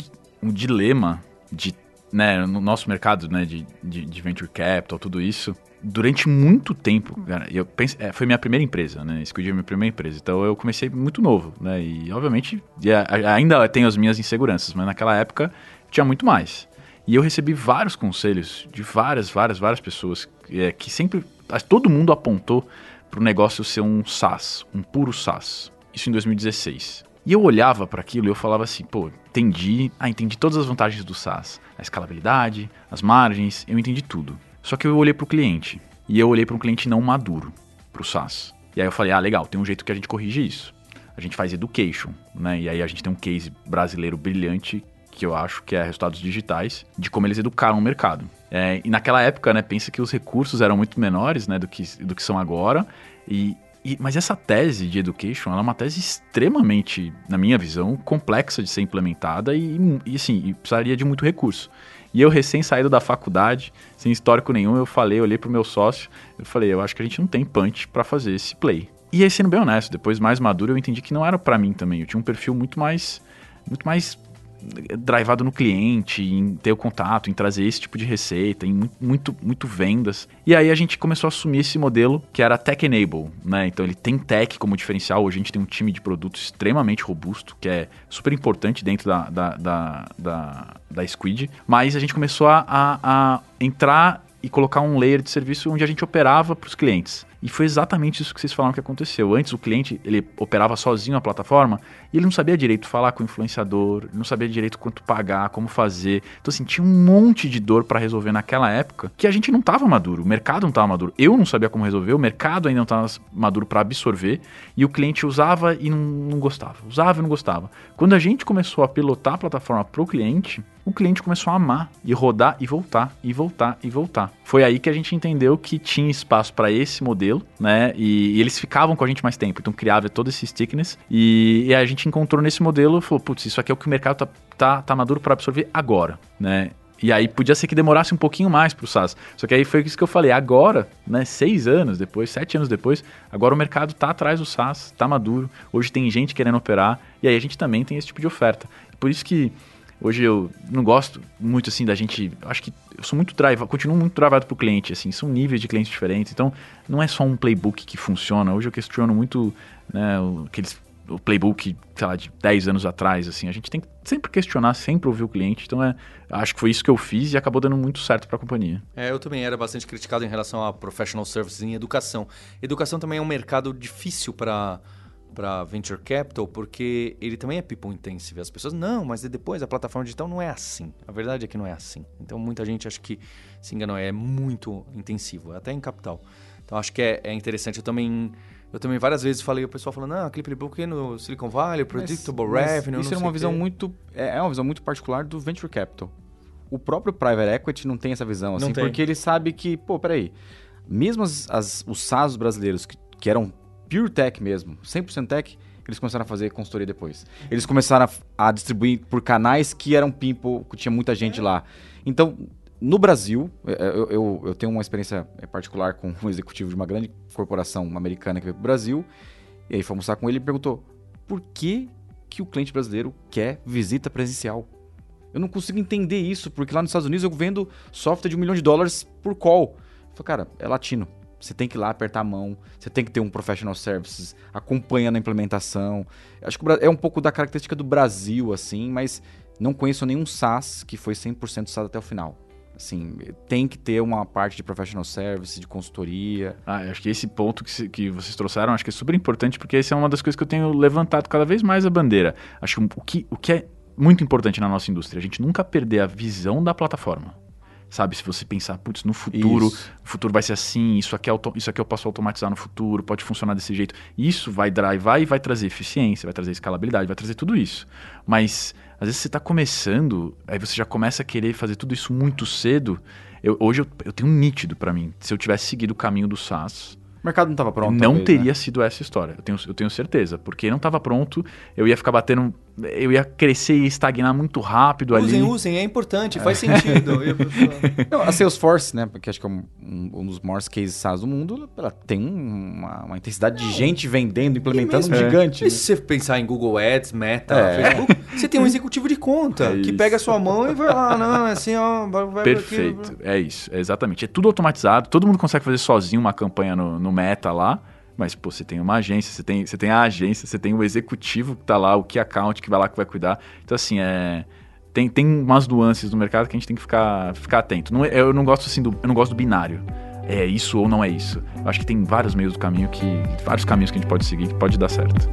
um dilema de, né, no nosso mercado, né, de, de, de venture capital, tudo isso, durante muito tempo, cara, eu pense, é, foi minha primeira empresa, né? Squid é minha primeira empresa. Então eu comecei muito novo, né? E obviamente ainda tenho as minhas inseguranças, mas naquela época tinha muito mais. E eu recebi vários conselhos de várias, várias, várias pessoas é, que sempre. Todo mundo apontou para o negócio ser um SaaS, um puro SaaS. Isso em 2016. E eu olhava para aquilo e eu falava assim, pô, entendi, ah, entendi todas as vantagens do SaaS, a escalabilidade, as margens, eu entendi tudo. Só que eu olhei para o cliente e eu olhei para um cliente não maduro, para o SaaS. E aí eu falei, ah, legal, tem um jeito que a gente corrige isso. A gente faz education, né? E aí a gente tem um case brasileiro brilhante que eu acho que é resultados digitais, de como eles educaram o mercado. É, e naquela época, né, pensa que os recursos eram muito menores né, do, que, do que são agora. E, e, mas essa tese de education é uma tese extremamente, na minha visão, complexa de ser implementada e, e assim, e precisaria de muito recurso. E eu, recém saído da faculdade, sem histórico nenhum, eu falei, olhei pro meu sócio, eu falei, eu acho que a gente não tem punch para fazer esse play. E aí, sendo bem honesto, depois mais maduro, eu entendi que não era para mim também. Eu tinha um perfil muito mais, muito mais drivado no cliente, em ter o contato, em trazer esse tipo de receita, em muito, muito, vendas. E aí a gente começou a assumir esse modelo que era Tech Enable, né? Então ele tem tech como diferencial. Hoje a gente tem um time de produto extremamente robusto, que é super importante dentro da, da, da, da, da Squid. Mas a gente começou a, a, a entrar e colocar um layer de serviço onde a gente operava para os clientes. E foi exatamente isso que vocês falaram que aconteceu. Antes o cliente ele operava sozinho a plataforma e ele não sabia direito falar com o influenciador, não sabia direito quanto pagar, como fazer. Então assim, tinha um monte de dor para resolver naquela época que a gente não estava maduro, o mercado não estava maduro. Eu não sabia como resolver, o mercado ainda não estava maduro para absorver e o cliente usava e não, não gostava, usava e não gostava. Quando a gente começou a pilotar a plataforma para o cliente, o cliente começou a amar e rodar e voltar e voltar e voltar. Foi aí que a gente entendeu que tinha espaço para esse modelo, né? E, e, eles ficavam com a gente mais tempo, então criava todo esse stickness e, e a gente encontrou nesse modelo, falou, putz, isso aqui é o que o mercado tá, tá, tá maduro para absorver agora, né? E aí podia ser que demorasse um pouquinho mais para o SaaS. Só que aí foi isso que eu falei. Agora, né, seis anos depois, sete anos depois, agora o mercado está atrás do SaaS, está maduro. Hoje tem gente querendo operar e aí a gente também tem esse tipo de oferta. Por isso que Hoje eu não gosto muito assim da gente. Acho que eu sou muito drive, continuo muito travado pro cliente, assim, são níveis de clientes diferentes. Então, não é só um playbook que funciona. Hoje eu questiono muito né, aqueles, o playbook, sei lá, de 10 anos atrás, assim. A gente tem que sempre questionar, sempre ouvir o cliente. Então, é, acho que foi isso que eu fiz e acabou dando muito certo para a companhia. É, eu também era bastante criticado em relação a professional services em educação. Educação também é um mercado difícil para para venture capital porque ele também é people intensive. As pessoas, não, mas depois a plataforma digital não é assim. A verdade é que não é assim. Então muita gente acha que se enganou, é muito intensivo, até em capital. Então acho que é, é interessante. Eu também eu também várias vezes falei, o pessoal falando, não, aquele playbook no Silicon Valley, predictable mas, revenue. Mas isso é uma visão muito. É, é uma visão muito particular do venture capital. O próprio private equity não tem essa visão, assim, porque ele sabe que, pô, peraí, mesmo as, as, os SaaS brasileiros que, que eram pure tech mesmo, 100% tech, eles começaram a fazer consultoria depois. Eles começaram a, a distribuir por canais que eram people, que tinha muita gente lá. Então, no Brasil, é, é, eu, eu, eu, tenho uma experiência é, particular com um executivo de uma grande corporação americana que veio para o Brasil, e aí fomos almoçar com ele e perguntou, por que, que o cliente brasileiro quer visita presencial? Eu não consigo entender isso, porque lá nos Estados Unidos eu vendo software de um milhão de dólares por call. Eu falei, cara, é latino. Você tem que ir lá apertar a mão, você tem que ter um professional services acompanhando a implementação. Acho que é um pouco da característica do Brasil, assim, mas não conheço nenhum SaaS que foi 100% SaaS até o final. Assim, tem que ter uma parte de professional service, de consultoria. Ah, acho que esse ponto que, que vocês trouxeram, acho que é super importante, porque essa é uma das coisas que eu tenho levantado cada vez mais a bandeira. Acho que o que, o que é muito importante na nossa indústria, a gente nunca perder a visão da plataforma. Sabe, se você pensar, putz, no futuro, isso. o futuro vai ser assim, isso aqui, é isso aqui eu posso automatizar no futuro, pode funcionar desse jeito. Isso vai drivar e vai trazer eficiência, vai trazer escalabilidade, vai trazer tudo isso. Mas às vezes você está começando, aí você já começa a querer fazer tudo isso muito cedo. Eu, hoje eu, eu tenho um nítido para mim. Se eu tivesse seguido o caminho do SaaS, o mercado não estava pronto. Não talvez, teria né? sido essa história. Eu tenho, eu tenho certeza. Porque não estava pronto, eu ia ficar batendo eu ia crescer e estagnar muito rápido usem, ali. Usem, usem, é importante, faz é. sentido. [laughs] Não, a Salesforce, né, porque acho que é um, um dos maiores cases SaaS do mundo, ela tem uma, uma intensidade de gente vendendo, implementando mesmo, gigante. É. E se você pensar em Google Ads, Meta, é. Facebook, você tem um executivo de conta é que pega a sua mão e vai lá, não, é assim, ó, vai Perfeito, aqui, é isso, é exatamente. É tudo automatizado, todo mundo consegue fazer sozinho uma campanha no, no Meta lá. Mas, pô, você tem uma agência, você tem, você tem a agência, você tem o executivo que está lá, o key account que vai lá que vai cuidar. Então, assim, é. Tem, tem umas nuances no mercado que a gente tem que ficar, ficar atento. Não, eu não gosto assim do. Eu não gosto do binário. É isso ou não é isso. Eu acho que tem vários meios do caminho que. vários caminhos que a gente pode seguir que pode dar certo.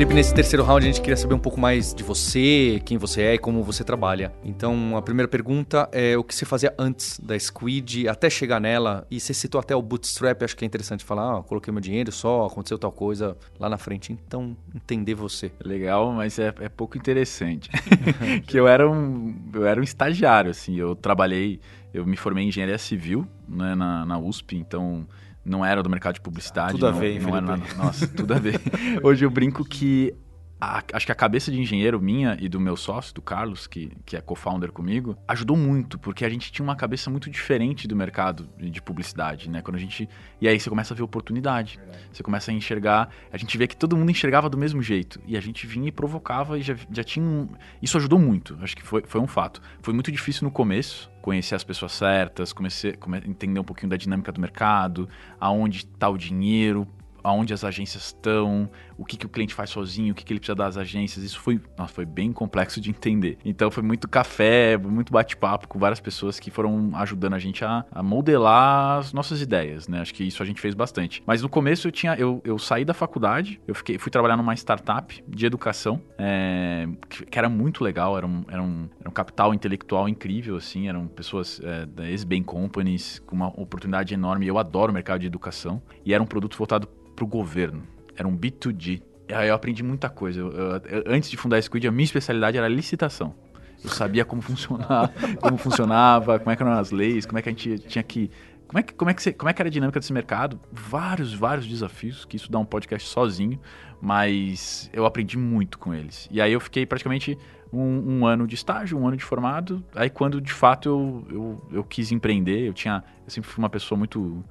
Felipe, nesse terceiro round a gente queria saber um pouco mais de você, quem você é e como você trabalha. Então, a primeira pergunta é o que você fazia antes da Squid, até chegar nela, e você citou até o Bootstrap, acho que é interessante falar, ah, coloquei meu dinheiro só, aconteceu tal coisa lá na frente. Então, entender você. Legal, mas é, é pouco interessante. [laughs] que eu era, um, eu era um estagiário, assim, eu trabalhei, eu me formei em engenharia civil né, na, na USP, então não era do mercado de publicidade. Tudo a ver, não, não era Nossa, tudo a ver. [laughs] Hoje eu brinco que a, acho que a cabeça de engenheiro minha e do meu sócio, do Carlos, que, que é co-founder comigo, ajudou muito, porque a gente tinha uma cabeça muito diferente do mercado de publicidade, né? Quando a gente. E aí você começa a ver oportunidade. Verdade. Você começa a enxergar. A gente vê que todo mundo enxergava do mesmo jeito. E a gente vinha e provocava e já, já tinha. Um... Isso ajudou muito. Acho que foi, foi um fato. Foi muito difícil no começo conhecer as pessoas certas, comecei, a entender um pouquinho da dinâmica do mercado, aonde está o dinheiro, aonde as agências estão, o que, que o cliente faz sozinho, o que, que ele precisa das agências. Isso foi, nossa, foi bem complexo de entender. Então foi muito café, muito bate-papo com várias pessoas que foram ajudando a gente a, a, modelar as nossas ideias, né? Acho que isso a gente fez bastante. Mas no começo eu tinha, eu, eu saí da faculdade, eu fiquei, fui trabalhar numa startup de educação, é, que, que, era muito legal, era um, era, um, era um capital intelectual incrível, assim, eram pessoas é, da ex-Bain Companies com uma oportunidade enorme. Eu adoro o mercado de educação e era um produto voltado para o governo. Era um B2G. Aí eu aprendi muita coisa. Eu, eu, antes de fundar a Squid, a minha especialidade era licitação. Eu sabia como funcionar, [laughs] como funcionava, como é que eram as leis, como é que a gente tinha que como é que, como é que, você, como é que era a dinâmica desse mercado? Vários, vários desafios, que isso dá um podcast sozinho, mas eu aprendi muito com eles. E aí eu fiquei praticamente um, um ano de estágio, um ano de formado. Aí quando de fato eu, eu, eu quis empreender, eu tinha. Eu sempre fui uma pessoa muito.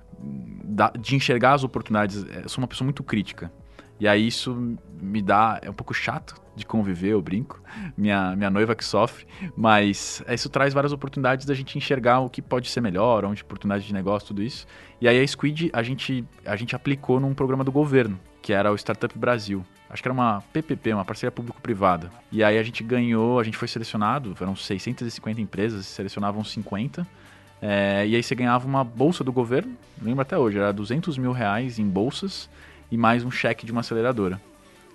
De enxergar as oportunidades. Eu sou uma pessoa muito crítica. E aí isso me dá. É um pouco chato de conviver, eu brinco. [laughs] Minha, minha noiva que sofre. Mas isso traz várias oportunidades da gente enxergar o que pode ser melhor, onde oportunidade de negócio, tudo isso. E aí a Squid a gente, a gente aplicou num programa do governo, que era o Startup Brasil. Acho que era uma PPP, uma parceria público-privada. E aí a gente ganhou, a gente foi selecionado, foram 650 empresas, selecionavam 50. É, e aí você ganhava uma bolsa do governo, lembro até hoje, era 200 mil reais em bolsas e mais um cheque de uma aceleradora.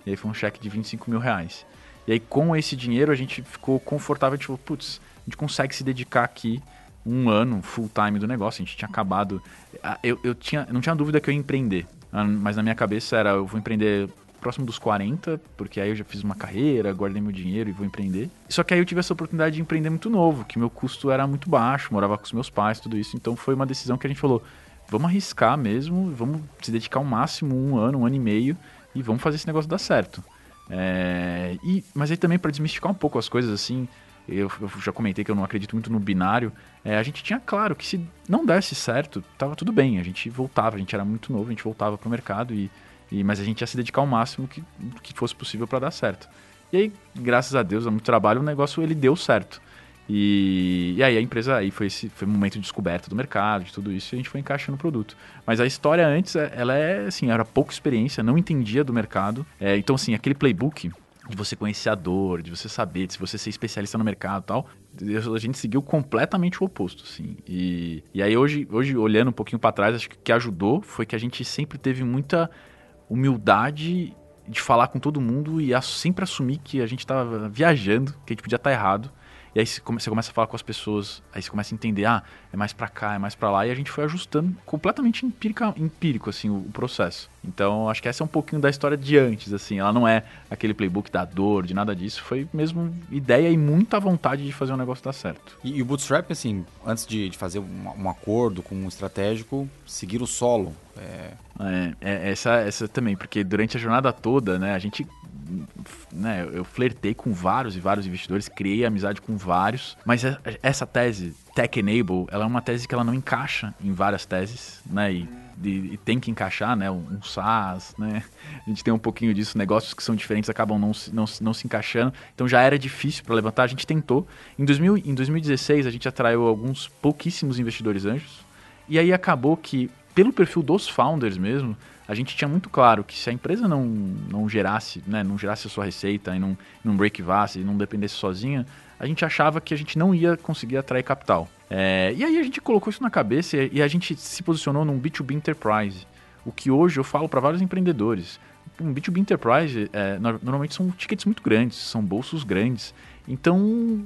E aí foi um cheque de 25 mil reais. E aí com esse dinheiro a gente ficou confortável, tipo, putz, a gente consegue se dedicar aqui um ano full time do negócio. A gente tinha acabado. Eu, eu tinha, não tinha dúvida que eu ia empreender, mas na minha cabeça era eu vou empreender próximo dos 40, porque aí eu já fiz uma carreira, guardei meu dinheiro e vou empreender. Só que aí eu tive essa oportunidade de empreender muito novo, que meu custo era muito baixo, morava com os meus pais, tudo isso. Então foi uma decisão que a gente falou: vamos arriscar mesmo, vamos se dedicar ao máximo um ano, um ano e meio e vamos fazer esse negócio dar certo. É, e, mas aí também para desmistificar um pouco as coisas assim, eu, já comentei que eu não acredito muito no binário. É, a gente tinha claro que se não desse certo, tava tudo bem. A gente voltava, a gente era muito novo, a gente voltava pro mercado e, e mas a gente ia se dedicar ao máximo que, que fosse possível para dar certo. E aí, graças a Deus, a muito trabalho, o negócio ele deu certo. E, e, aí a empresa aí foi esse foi um momento de descoberta do mercado, de tudo isso, e a gente foi encaixando o produto. Mas a história antes, é, ela é assim, era pouca experiência, não entendia do mercado. É, então, assim, aquele playbook de você conhecer a dor, de você saber, de você ser especialista no mercado e tal, a gente seguiu completamente o oposto, assim. E, e aí hoje, hoje, olhando um pouquinho para trás, acho que o que ajudou foi que a gente sempre teve muita humildade de falar com todo mundo e sempre assumir que a gente estava viajando, que a gente podia estar errado e aí você começa a falar com as pessoas, aí você começa a entender, ah, é mais para cá, é mais para lá, e a gente foi ajustando completamente empírica, empírico, assim, o, o, processo. Então, acho que essa é um pouquinho da história de antes, assim, ela não é aquele playbook da dor, de nada disso, foi mesmo ideia e muita vontade de fazer o um negócio dar certo. E, e, o Bootstrap, assim, antes de, de fazer um, um, acordo com um estratégico, seguir o solo. É... É, é, essa, essa também, porque durante a jornada toda, né, a gente né, eu flertei com vários e vários investidores, criei amizade com vários, mas é, essa tese Tech Enable, ela é uma tese que ela não encaixa em várias teses, né, e, e, e tem que encaixar, né, um, SaaS, né, a gente tem um pouquinho disso, negócios que são diferentes acabam não, não, não se encaixando, então já era difícil para levantar, a gente tentou, em, 2000, em 2016 a gente atraiu alguns pouquíssimos investidores anjos, e aí acabou que, pelo perfil dos founders mesmo, a gente tinha muito claro que se a empresa não, não gerasse, né, não gerasse a sua receita e não, não break-vasse e não dependesse sozinha, a gente achava que a gente não ia conseguir atrair capital. É, e aí a gente colocou isso na cabeça e, a gente se posicionou num B2B Enterprise, o que hoje eu falo para vários empreendedores. Um B2B Enterprise é, normalmente são tickets muito grandes, são bolsos grandes. Então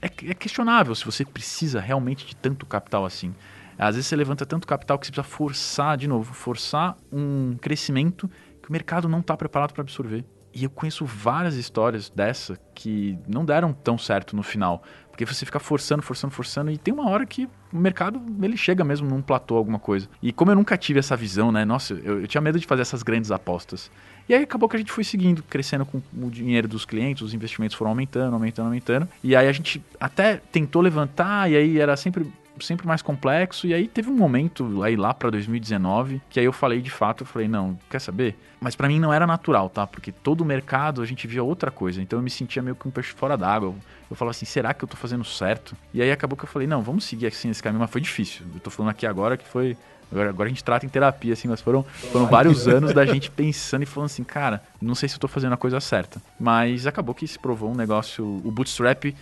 é, é questionável se você precisa realmente de tanto capital assim. Às vezes você levanta tanto capital que você precisa forçar, de novo, forçar um crescimento que o mercado não está preparado para absorver. E eu conheço várias histórias dessa que não deram tão certo no final. Porque você fica forçando, forçando, forçando, e tem uma hora que o mercado ele chega mesmo num platô, alguma coisa. E como eu nunca tive essa visão, né? Nossa, eu, eu tinha medo de fazer essas grandes apostas. E aí acabou que a gente foi seguindo, crescendo com o dinheiro dos clientes, os investimentos foram aumentando, aumentando, aumentando. E aí a gente até tentou levantar, e aí era sempre sempre mais complexo. E aí teve um momento aí lá para 2019 que aí eu falei de fato, eu falei, não, quer saber? Mas para mim não era natural, tá? Porque todo o mercado a gente via outra coisa. Então eu me sentia meio que um peixe fora d'água. Eu, falava assim, será que eu tô fazendo certo? E aí acabou que eu falei, não, vamos seguir assim esse caminho, mas foi difícil. Eu tô falando aqui agora que foi Agora, agora, a gente trata em terapia, assim, mas foram, foram vários [laughs] anos da gente pensando e falando assim, cara, não sei se eu tô fazendo a coisa certa. Mas acabou que se provou um negócio. O Bootstrap,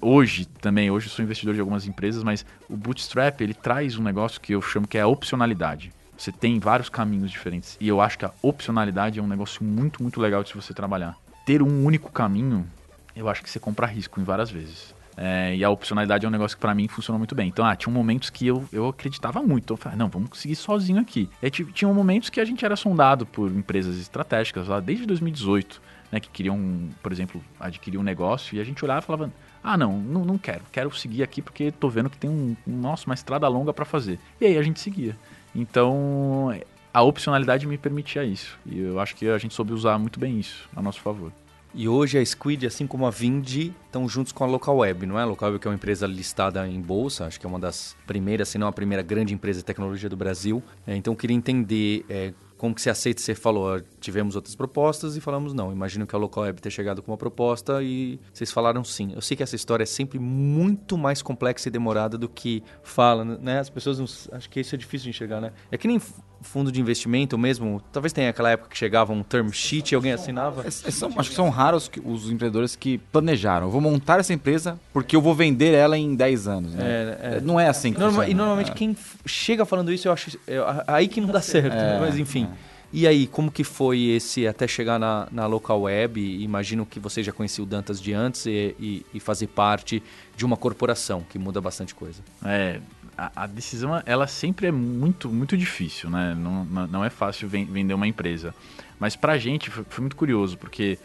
hoje também, hoje eu sou investidor de algumas empresas, mas o Bootstrap, ele traz um negócio que eu chamo que é a opcionalidade. Você tem vários caminhos diferentes. E eu acho que a opcionalidade é um negócio muito, muito legal de você trabalhar. Ter um único caminho, eu acho que você compra risco em várias vezes. É, e a opcionalidade é um negócio que para mim funcionou muito bem. Então, ah, tinha momentos que eu, eu acreditava muito. Eu falei, não, vamos conseguir sozinho aqui. E tinha momentos que a gente era sondado por empresas estratégicas lá desde 2018, né, que queriam, por exemplo, adquirir um negócio e a gente olhava e falava, ah, não, não, não quero. Quero seguir aqui porque tô vendo que tem um, nossa, uma estrada longa para fazer. E aí a gente seguia. Então, a opcionalidade me permitia isso. E eu acho que a gente soube usar muito bem isso a nosso favor. E hoje a Squid, assim como a Vind, estão juntos com a Local Web, não é? A Local Web que é uma empresa listada em bolsa, acho que é uma das primeiras, se não a primeira grande empresa de tecnologia do Brasil. É, então eu queria entender é, como que você aceita, você falou, tivemos outras propostas e falamos não. Imagino que a Local Web tenha chegado com uma proposta e vocês falaram sim. Eu sei que essa história é sempre muito mais complexa e demorada do que fala, né? As pessoas, não, acho que isso é difícil de enxergar, né? É que nem fundo de investimento mesmo, talvez tenha aquela época que chegava um term sheet e alguém assinava. É, é, são, acho que são raros os empreendedores que planejaram. Eu vou montar essa empresa porque eu vou vender ela em 10 anos. Né? É, é. Não é assim que Norma, E normalmente quem chega falando isso, eu acho é, aí que não dá certo. Né? Mas enfim. E aí, como que foi esse até chegar na, na local web? Imagino que você já conhecia o Dantas de antes e, e, e fazer parte de uma corporação, que muda bastante coisa. É, a, a, decisão ela sempre é muito muito difícil, né? Não, não é fácil vender uma empresa. Mas pra gente foi, foi muito curioso, porque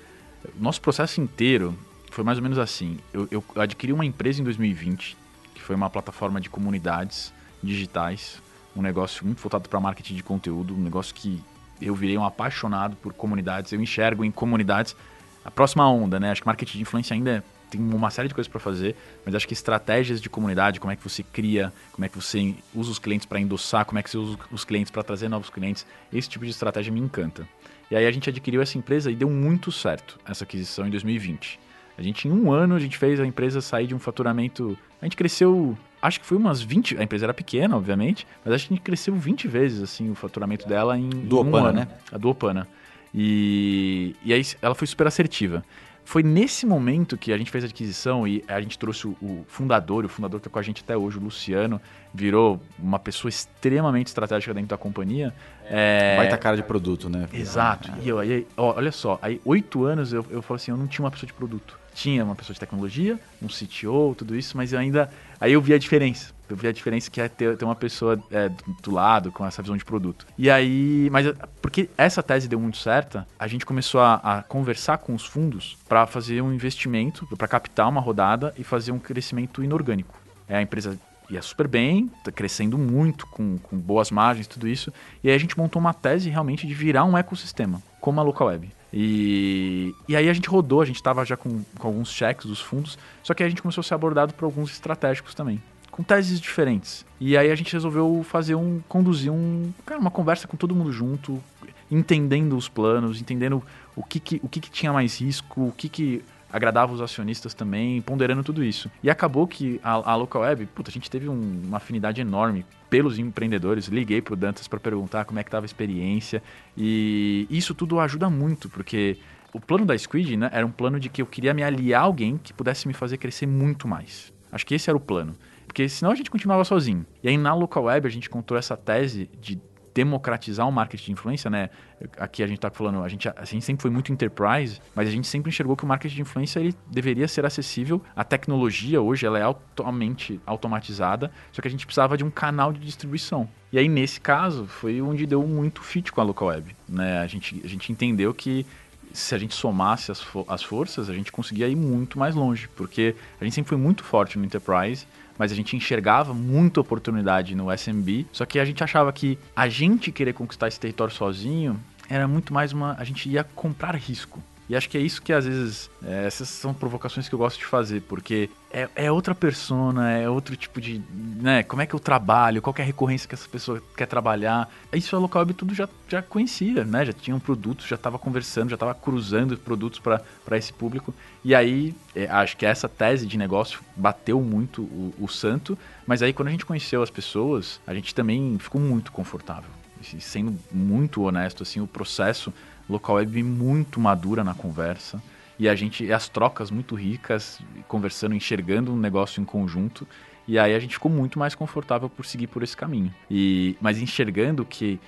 nosso processo inteiro foi mais ou menos assim. Eu, eu, adquiri uma empresa em 2020, que foi uma plataforma de comunidades digitais, um negócio muito voltado para marketing de conteúdo, um negócio que eu virei um apaixonado por comunidades. Eu enxergo em comunidades a próxima onda, né? Acho que marketing de influência ainda é tem uma série de coisas para fazer, mas acho que estratégias de comunidade, como é que você cria, como é que você usa os clientes para endossar, como é que você usa os clientes para trazer novos clientes, esse tipo de estratégia me encanta. E aí a gente adquiriu essa empresa e deu muito certo essa aquisição em 2020. A gente, em um ano, a gente fez a empresa sair de um faturamento. A gente cresceu, acho que foi umas 20. A empresa era pequena, obviamente, mas acho que a gente cresceu 20 vezes assim o faturamento dela em. Do um ano, né? A do Opana. E, e aí ela foi super assertiva. Foi nesse momento que a gente fez a aquisição e a gente trouxe o, fundador, o fundador que está com a gente até hoje, o Luciano, virou uma pessoa extremamente estratégica dentro da companhia. É... Baita cara de produto, né? Exato. É. E eu, aí, olha só, aí oito anos eu, eu falo assim, eu não tinha uma pessoa de produto. Tinha uma pessoa de tecnologia, um CTO, tudo isso, mas eu ainda. Aí eu vi a diferença. Eu vi a diferença que é ter, ter uma pessoa é, do, do, lado com essa visão de produto. E aí, mas porque essa tese deu muito certa, a gente começou a, a conversar com os fundos para fazer um investimento, para captar uma rodada e fazer um crescimento inorgânico. É, a empresa ia super bem, tá crescendo muito, com, com boas margens, tudo isso. E aí a gente montou uma tese realmente de virar um ecossistema, como a Local Web. E, e aí a gente rodou, a gente estava já com, com alguns cheques dos fundos, só que a gente começou a ser abordado por alguns estratégicos também com teses diferentes. E aí a gente resolveu fazer um conduzir um, cara, uma conversa com todo mundo junto, entendendo os planos, entendendo o que, que o que, que tinha mais risco, o que, que agradava os acionistas também, ponderando tudo isso. E acabou que a, a Local Web, puta, a gente teve um, uma afinidade enorme pelos empreendedores. Liguei pro Dantas para perguntar como é que estava a experiência. E isso tudo ajuda muito, porque o plano da Squid né, era um plano de que eu queria me aliar a alguém que pudesse me fazer crescer muito mais. Acho que esse era o plano. Porque senão a gente continuava sozinho. E aí na local web a gente encontrou essa tese de democratizar o marketing de influência, né? Aqui a gente está falando, a gente, a gente sempre foi muito enterprise, mas a gente sempre enxergou que o marketing de influência ele deveria ser acessível. A tecnologia hoje ela é altamente automatizada, só que a gente precisava de um canal de distribuição. E aí nesse caso foi onde deu muito fit com a local web, né? A gente, a gente entendeu que se a gente somasse as, fo as forças, a gente conseguia ir muito mais longe, porque a gente sempre foi muito forte no enterprise mas a gente enxergava muita oportunidade no SMB, só que a gente achava que a gente querer conquistar esse território sozinho era muito mais uma. A gente ia comprar risco. E acho que é isso que às vezes, é, essas são provocações que eu gosto de fazer, porque é, é, outra persona, é outro tipo de, né, como é que eu trabalho, qual é a recorrência que essa pessoa quer trabalhar. Isso a Local Web tudo já, já conhecia, né, já tinham produtos, já estava conversando, já estava cruzando produtos para esse público. E aí, é, acho que essa tese de negócio bateu muito o, o santo, mas aí quando a gente conheceu as pessoas, a gente também ficou muito confortável. Sendo muito honesto, assim, o processo local web muito madura na conversa e a gente as trocas muito ricas, conversando, enxergando um negócio em conjunto. E aí a gente ficou muito mais confortável por seguir por esse caminho. E mas enxergando que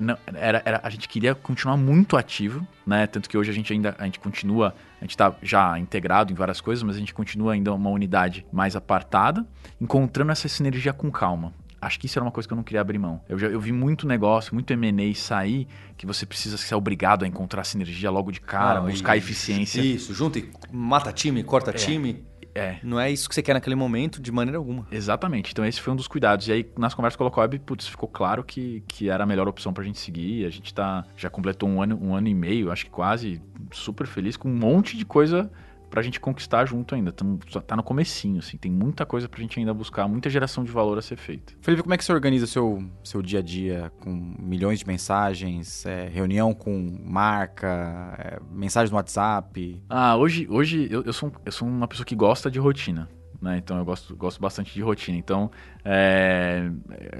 não, era, era, a gente queria continuar muito ativo, né? Tanto que hoje a gente ainda a gente continua, a gente está já integrado em várias coisas, mas a gente continua ainda uma unidade mais apartada, encontrando essa sinergia com calma acho que isso era uma coisa que eu não queria abrir mão. Eu, já, eu vi muito negócio, muito M&A sair, que você precisa ser obrigado a encontrar sinergia logo de cara, ah, buscar eficiência. Isso, junta e mata time, corta é. time. É. Não é isso que você quer naquele momento, de maneira alguma. Exatamente. Então esse foi um dos cuidados. E aí, nas conversas com a Locob, putz, ficou claro que, que era a melhor opção pra gente seguir. A gente tá, já completou um ano, um ano e meio, acho que quase, super feliz, com um monte de coisa pra gente conquistar junto ainda. Tamo, tá no comecinho, assim. Tem muita coisa pra gente ainda buscar, muita geração de valor a ser feita. Felipe, como é que você organiza seu, seu dia a dia com milhões de mensagens, é, reunião com marca, é, mensagens no WhatsApp? Ah, hoje, hoje eu, eu, sou, eu sou uma pessoa que gosta de rotina. Né? Então eu gosto, gosto bastante de rotina. Então é,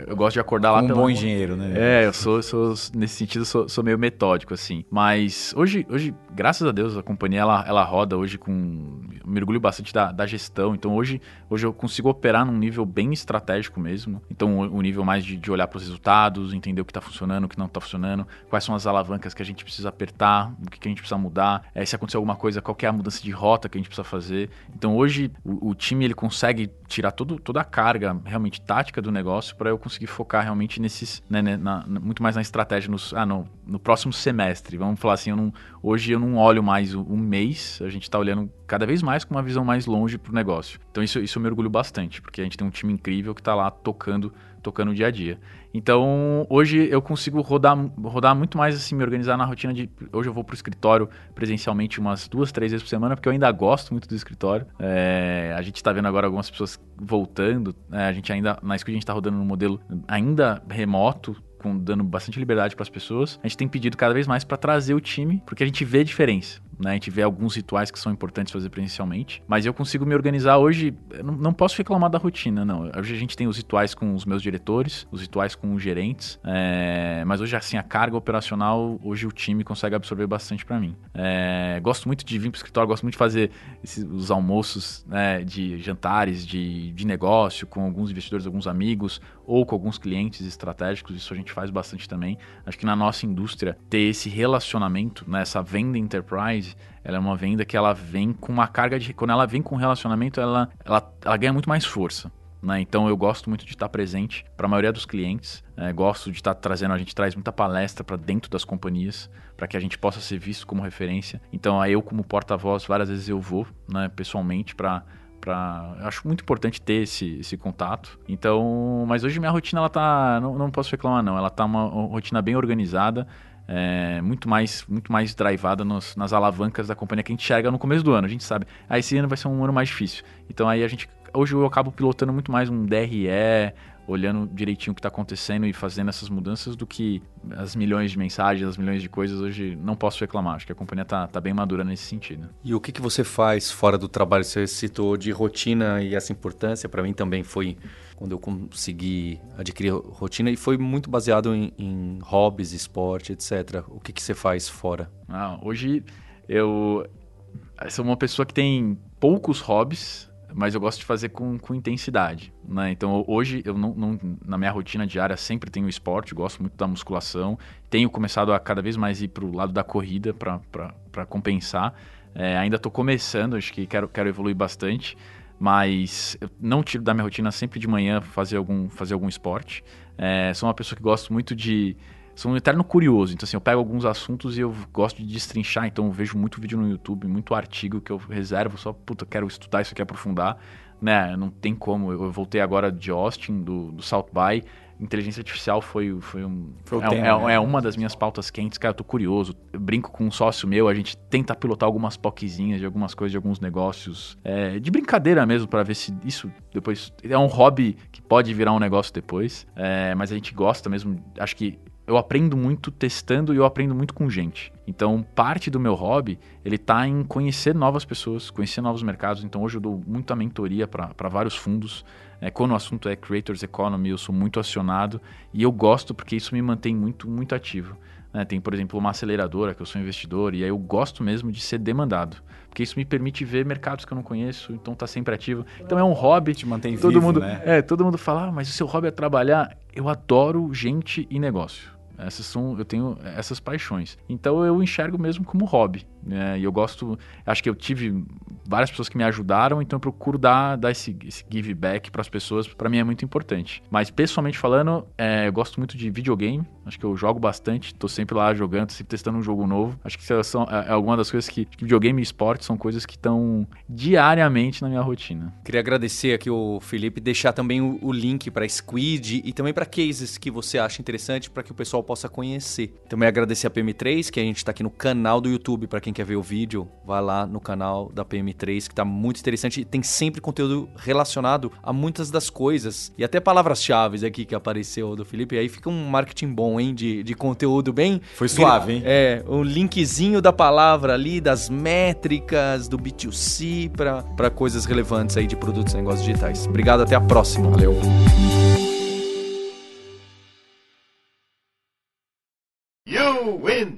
eu gosto de acordar lá. Um bom engenheiro, né? É, eu sou, sou nesse sentido sou, sou, meio metódico assim. Mas hoje, hoje, graças a Deus, a companhia ela, ela roda hoje com eu mergulho bastante da, da gestão. Então hoje, hoje eu consigo operar num nível bem estratégico mesmo. Então o, o nível mais de, de olhar para os resultados, entender o que está funcionando, o que não está funcionando, quais são as alavancas que a gente precisa apertar, o que, que a gente precisa mudar, é, se acontecer alguma coisa, qual é a mudança de rota que a gente precisa fazer. Então hoje o, o time ele consegue tirar todo, toda a carga realmente tática do negócio para eu conseguir focar realmente nesses, né, né, na, muito mais na estratégia nos, ah, no, no próximo semestre. Vamos falar assim, eu não, hoje eu não olho mais um mês, a gente está olhando cada vez mais com uma visão mais longe para o negócio. Então isso, isso eu me orgulho bastante, porque a gente tem um time incrível que está lá tocando tocando o dia a dia. Então, hoje eu consigo rodar, rodar muito mais assim, me organizar na rotina de. Hoje eu vou para o escritório presencialmente umas duas, três vezes por semana, porque eu ainda gosto muito do escritório. É, a gente está vendo agora algumas pessoas voltando. É, a gente ainda. Na Squid a gente está rodando no modelo ainda remoto, com, dando bastante liberdade para as pessoas. A gente tem pedido cada vez mais para trazer o time, porque a gente vê a diferença. Né? A gente vê alguns rituais que são importantes fazer presencialmente, mas eu consigo me organizar hoje. Não, não, posso reclamar da rotina, não. Hoje a gente tem os rituais com os meus diretores, os rituais com os gerentes, é, mas hoje, assim, a carga operacional, hoje o time consegue absorver bastante para mim. É, gosto muito de vir para o escritório, gosto muito de fazer esses, os almoços né, de jantares de, de negócio com alguns investidores, alguns amigos, ou com alguns clientes estratégicos, isso a gente faz bastante também. Acho que na nossa indústria, ter esse relacionamento, né, essa venda enterprise, ela é uma venda que ela vem com uma carga de. Quando ela vem com relacionamento, ela, ela, ela ganha muito mais força. Né? Então eu gosto muito de estar presente para a maioria dos clientes. É, gosto de estar trazendo, a gente traz muita palestra para dentro das companhias, para que a gente possa ser visto como referência. Então aí eu, como porta-voz, várias vezes eu vou né, pessoalmente para Eu acho muito importante ter esse, esse contato. Então, mas hoje minha rotina ela tá, não, não posso reclamar não, ela tá uma rotina bem organizada é, muito mais muito mais drivada nos, nas alavancas da companhia que a gente enxerga no começo do ano. A gente sabe, ah, esse ano vai ser um ano mais difícil. Então aí a gente hoje eu acabo pilotando muito mais um DRE, olhando direitinho o que está acontecendo e fazendo essas mudanças do que as milhões de mensagens, as milhões de coisas. Hoje não posso reclamar. Acho que a companhia está tá bem madura nesse sentido. E o que, que você faz fora do trabalho? Você citou de rotina e essa importância. Para mim também foi quando eu consegui adquirir rotina e foi muito baseado em, em hobbies, esporte, etc. O que, que você faz fora? Ah, hoje eu sou uma pessoa que tem poucos hobbies, mas eu gosto de fazer com, com intensidade. Né? Então hoje eu não, não, na minha rotina diária sempre tenho esporte, gosto muito da musculação, tenho começado a cada vez mais ir para o lado da corrida para compensar. É, ainda estou começando, acho que quero, quero evoluir bastante mas eu não tiro da minha rotina sempre de manhã fazer algum, fazer algum esporte. É, sou uma pessoa que gosto muito de. Sou um eterno curioso, então assim, eu pego alguns assuntos e eu gosto de destrinchar, então eu vejo muito vídeo no YouTube, muito artigo que eu reservo só, puta, quero estudar isso aqui, aprofundar, né? Não tem como. Eu voltei agora de Austin, do, do South By, inteligência artificial foi, foi um. Foi é, tema, é- né? é uma das minhas pautas quentes, cara. Eu tô curioso. Eu brinco com um sócio meu, a gente tenta pilotar algumas POCzinhas de algumas coisas, de alguns negócios. é, de brincadeira mesmo, pra ver se isso depois. É um hobby que pode virar um negócio depois. é, mas a gente gosta mesmo. Acho que eu aprendo muito testando e eu aprendo muito com gente. Então, parte do meu hobby, ele tá em conhecer novas pessoas, conhecer novos mercados. Então, hoje eu dou muita mentoria para vários fundos. É, quando o assunto é Creators Economy, eu sou muito acionado e eu gosto porque isso me mantém muito, muito ativo. né? tem, por exemplo, uma aceleradora que eu sou investidor e aí eu gosto mesmo de ser demandado. Porque isso me permite ver mercados que eu não conheço, então tá sempre ativo. Então é um hobby. Te mantém todo vivo, mundo, né? É, todo mundo fala, ah, mas o seu hobby é trabalhar. Eu adoro gente e negócio. Essas são, eu tenho essas paixões. Então eu enxergo mesmo como hobby. Né? E eu gosto. Acho que eu tive várias pessoas que me ajudaram, então eu procuro dar, dar esse, esse give back para as pessoas. Para mim é muito importante. Mas pessoalmente falando, é, eu gosto muito de videogame. Acho que eu jogo bastante. Tô sempre lá jogando, sempre testando um jogo novo. Acho que são, é, é alguma das coisas que, que videogame e esporte são coisas que estão diariamente na minha rotina. Queria agradecer aqui o Felipe, deixar também o, o link para Squid e também para cases que você acha interessante para que o pessoal possa conhecer. Também agradecer a PM3, que a gente está aqui no canal do YouTube, para quem quer ver o vídeo, vai lá no canal da PM3, que tá muito interessante e tem sempre conteúdo relacionado a muitas das coisas e até palavras-chave aqui que apareceu do Felipe. E aí fica um marketing bom, hein, de, de conteúdo bem Foi suave, hein? é, um linkzinho da palavra ali, das métricas, do B2C para coisas relevantes aí de produtos e negócios digitais. Obrigado, até a próxima. Valeu. You win!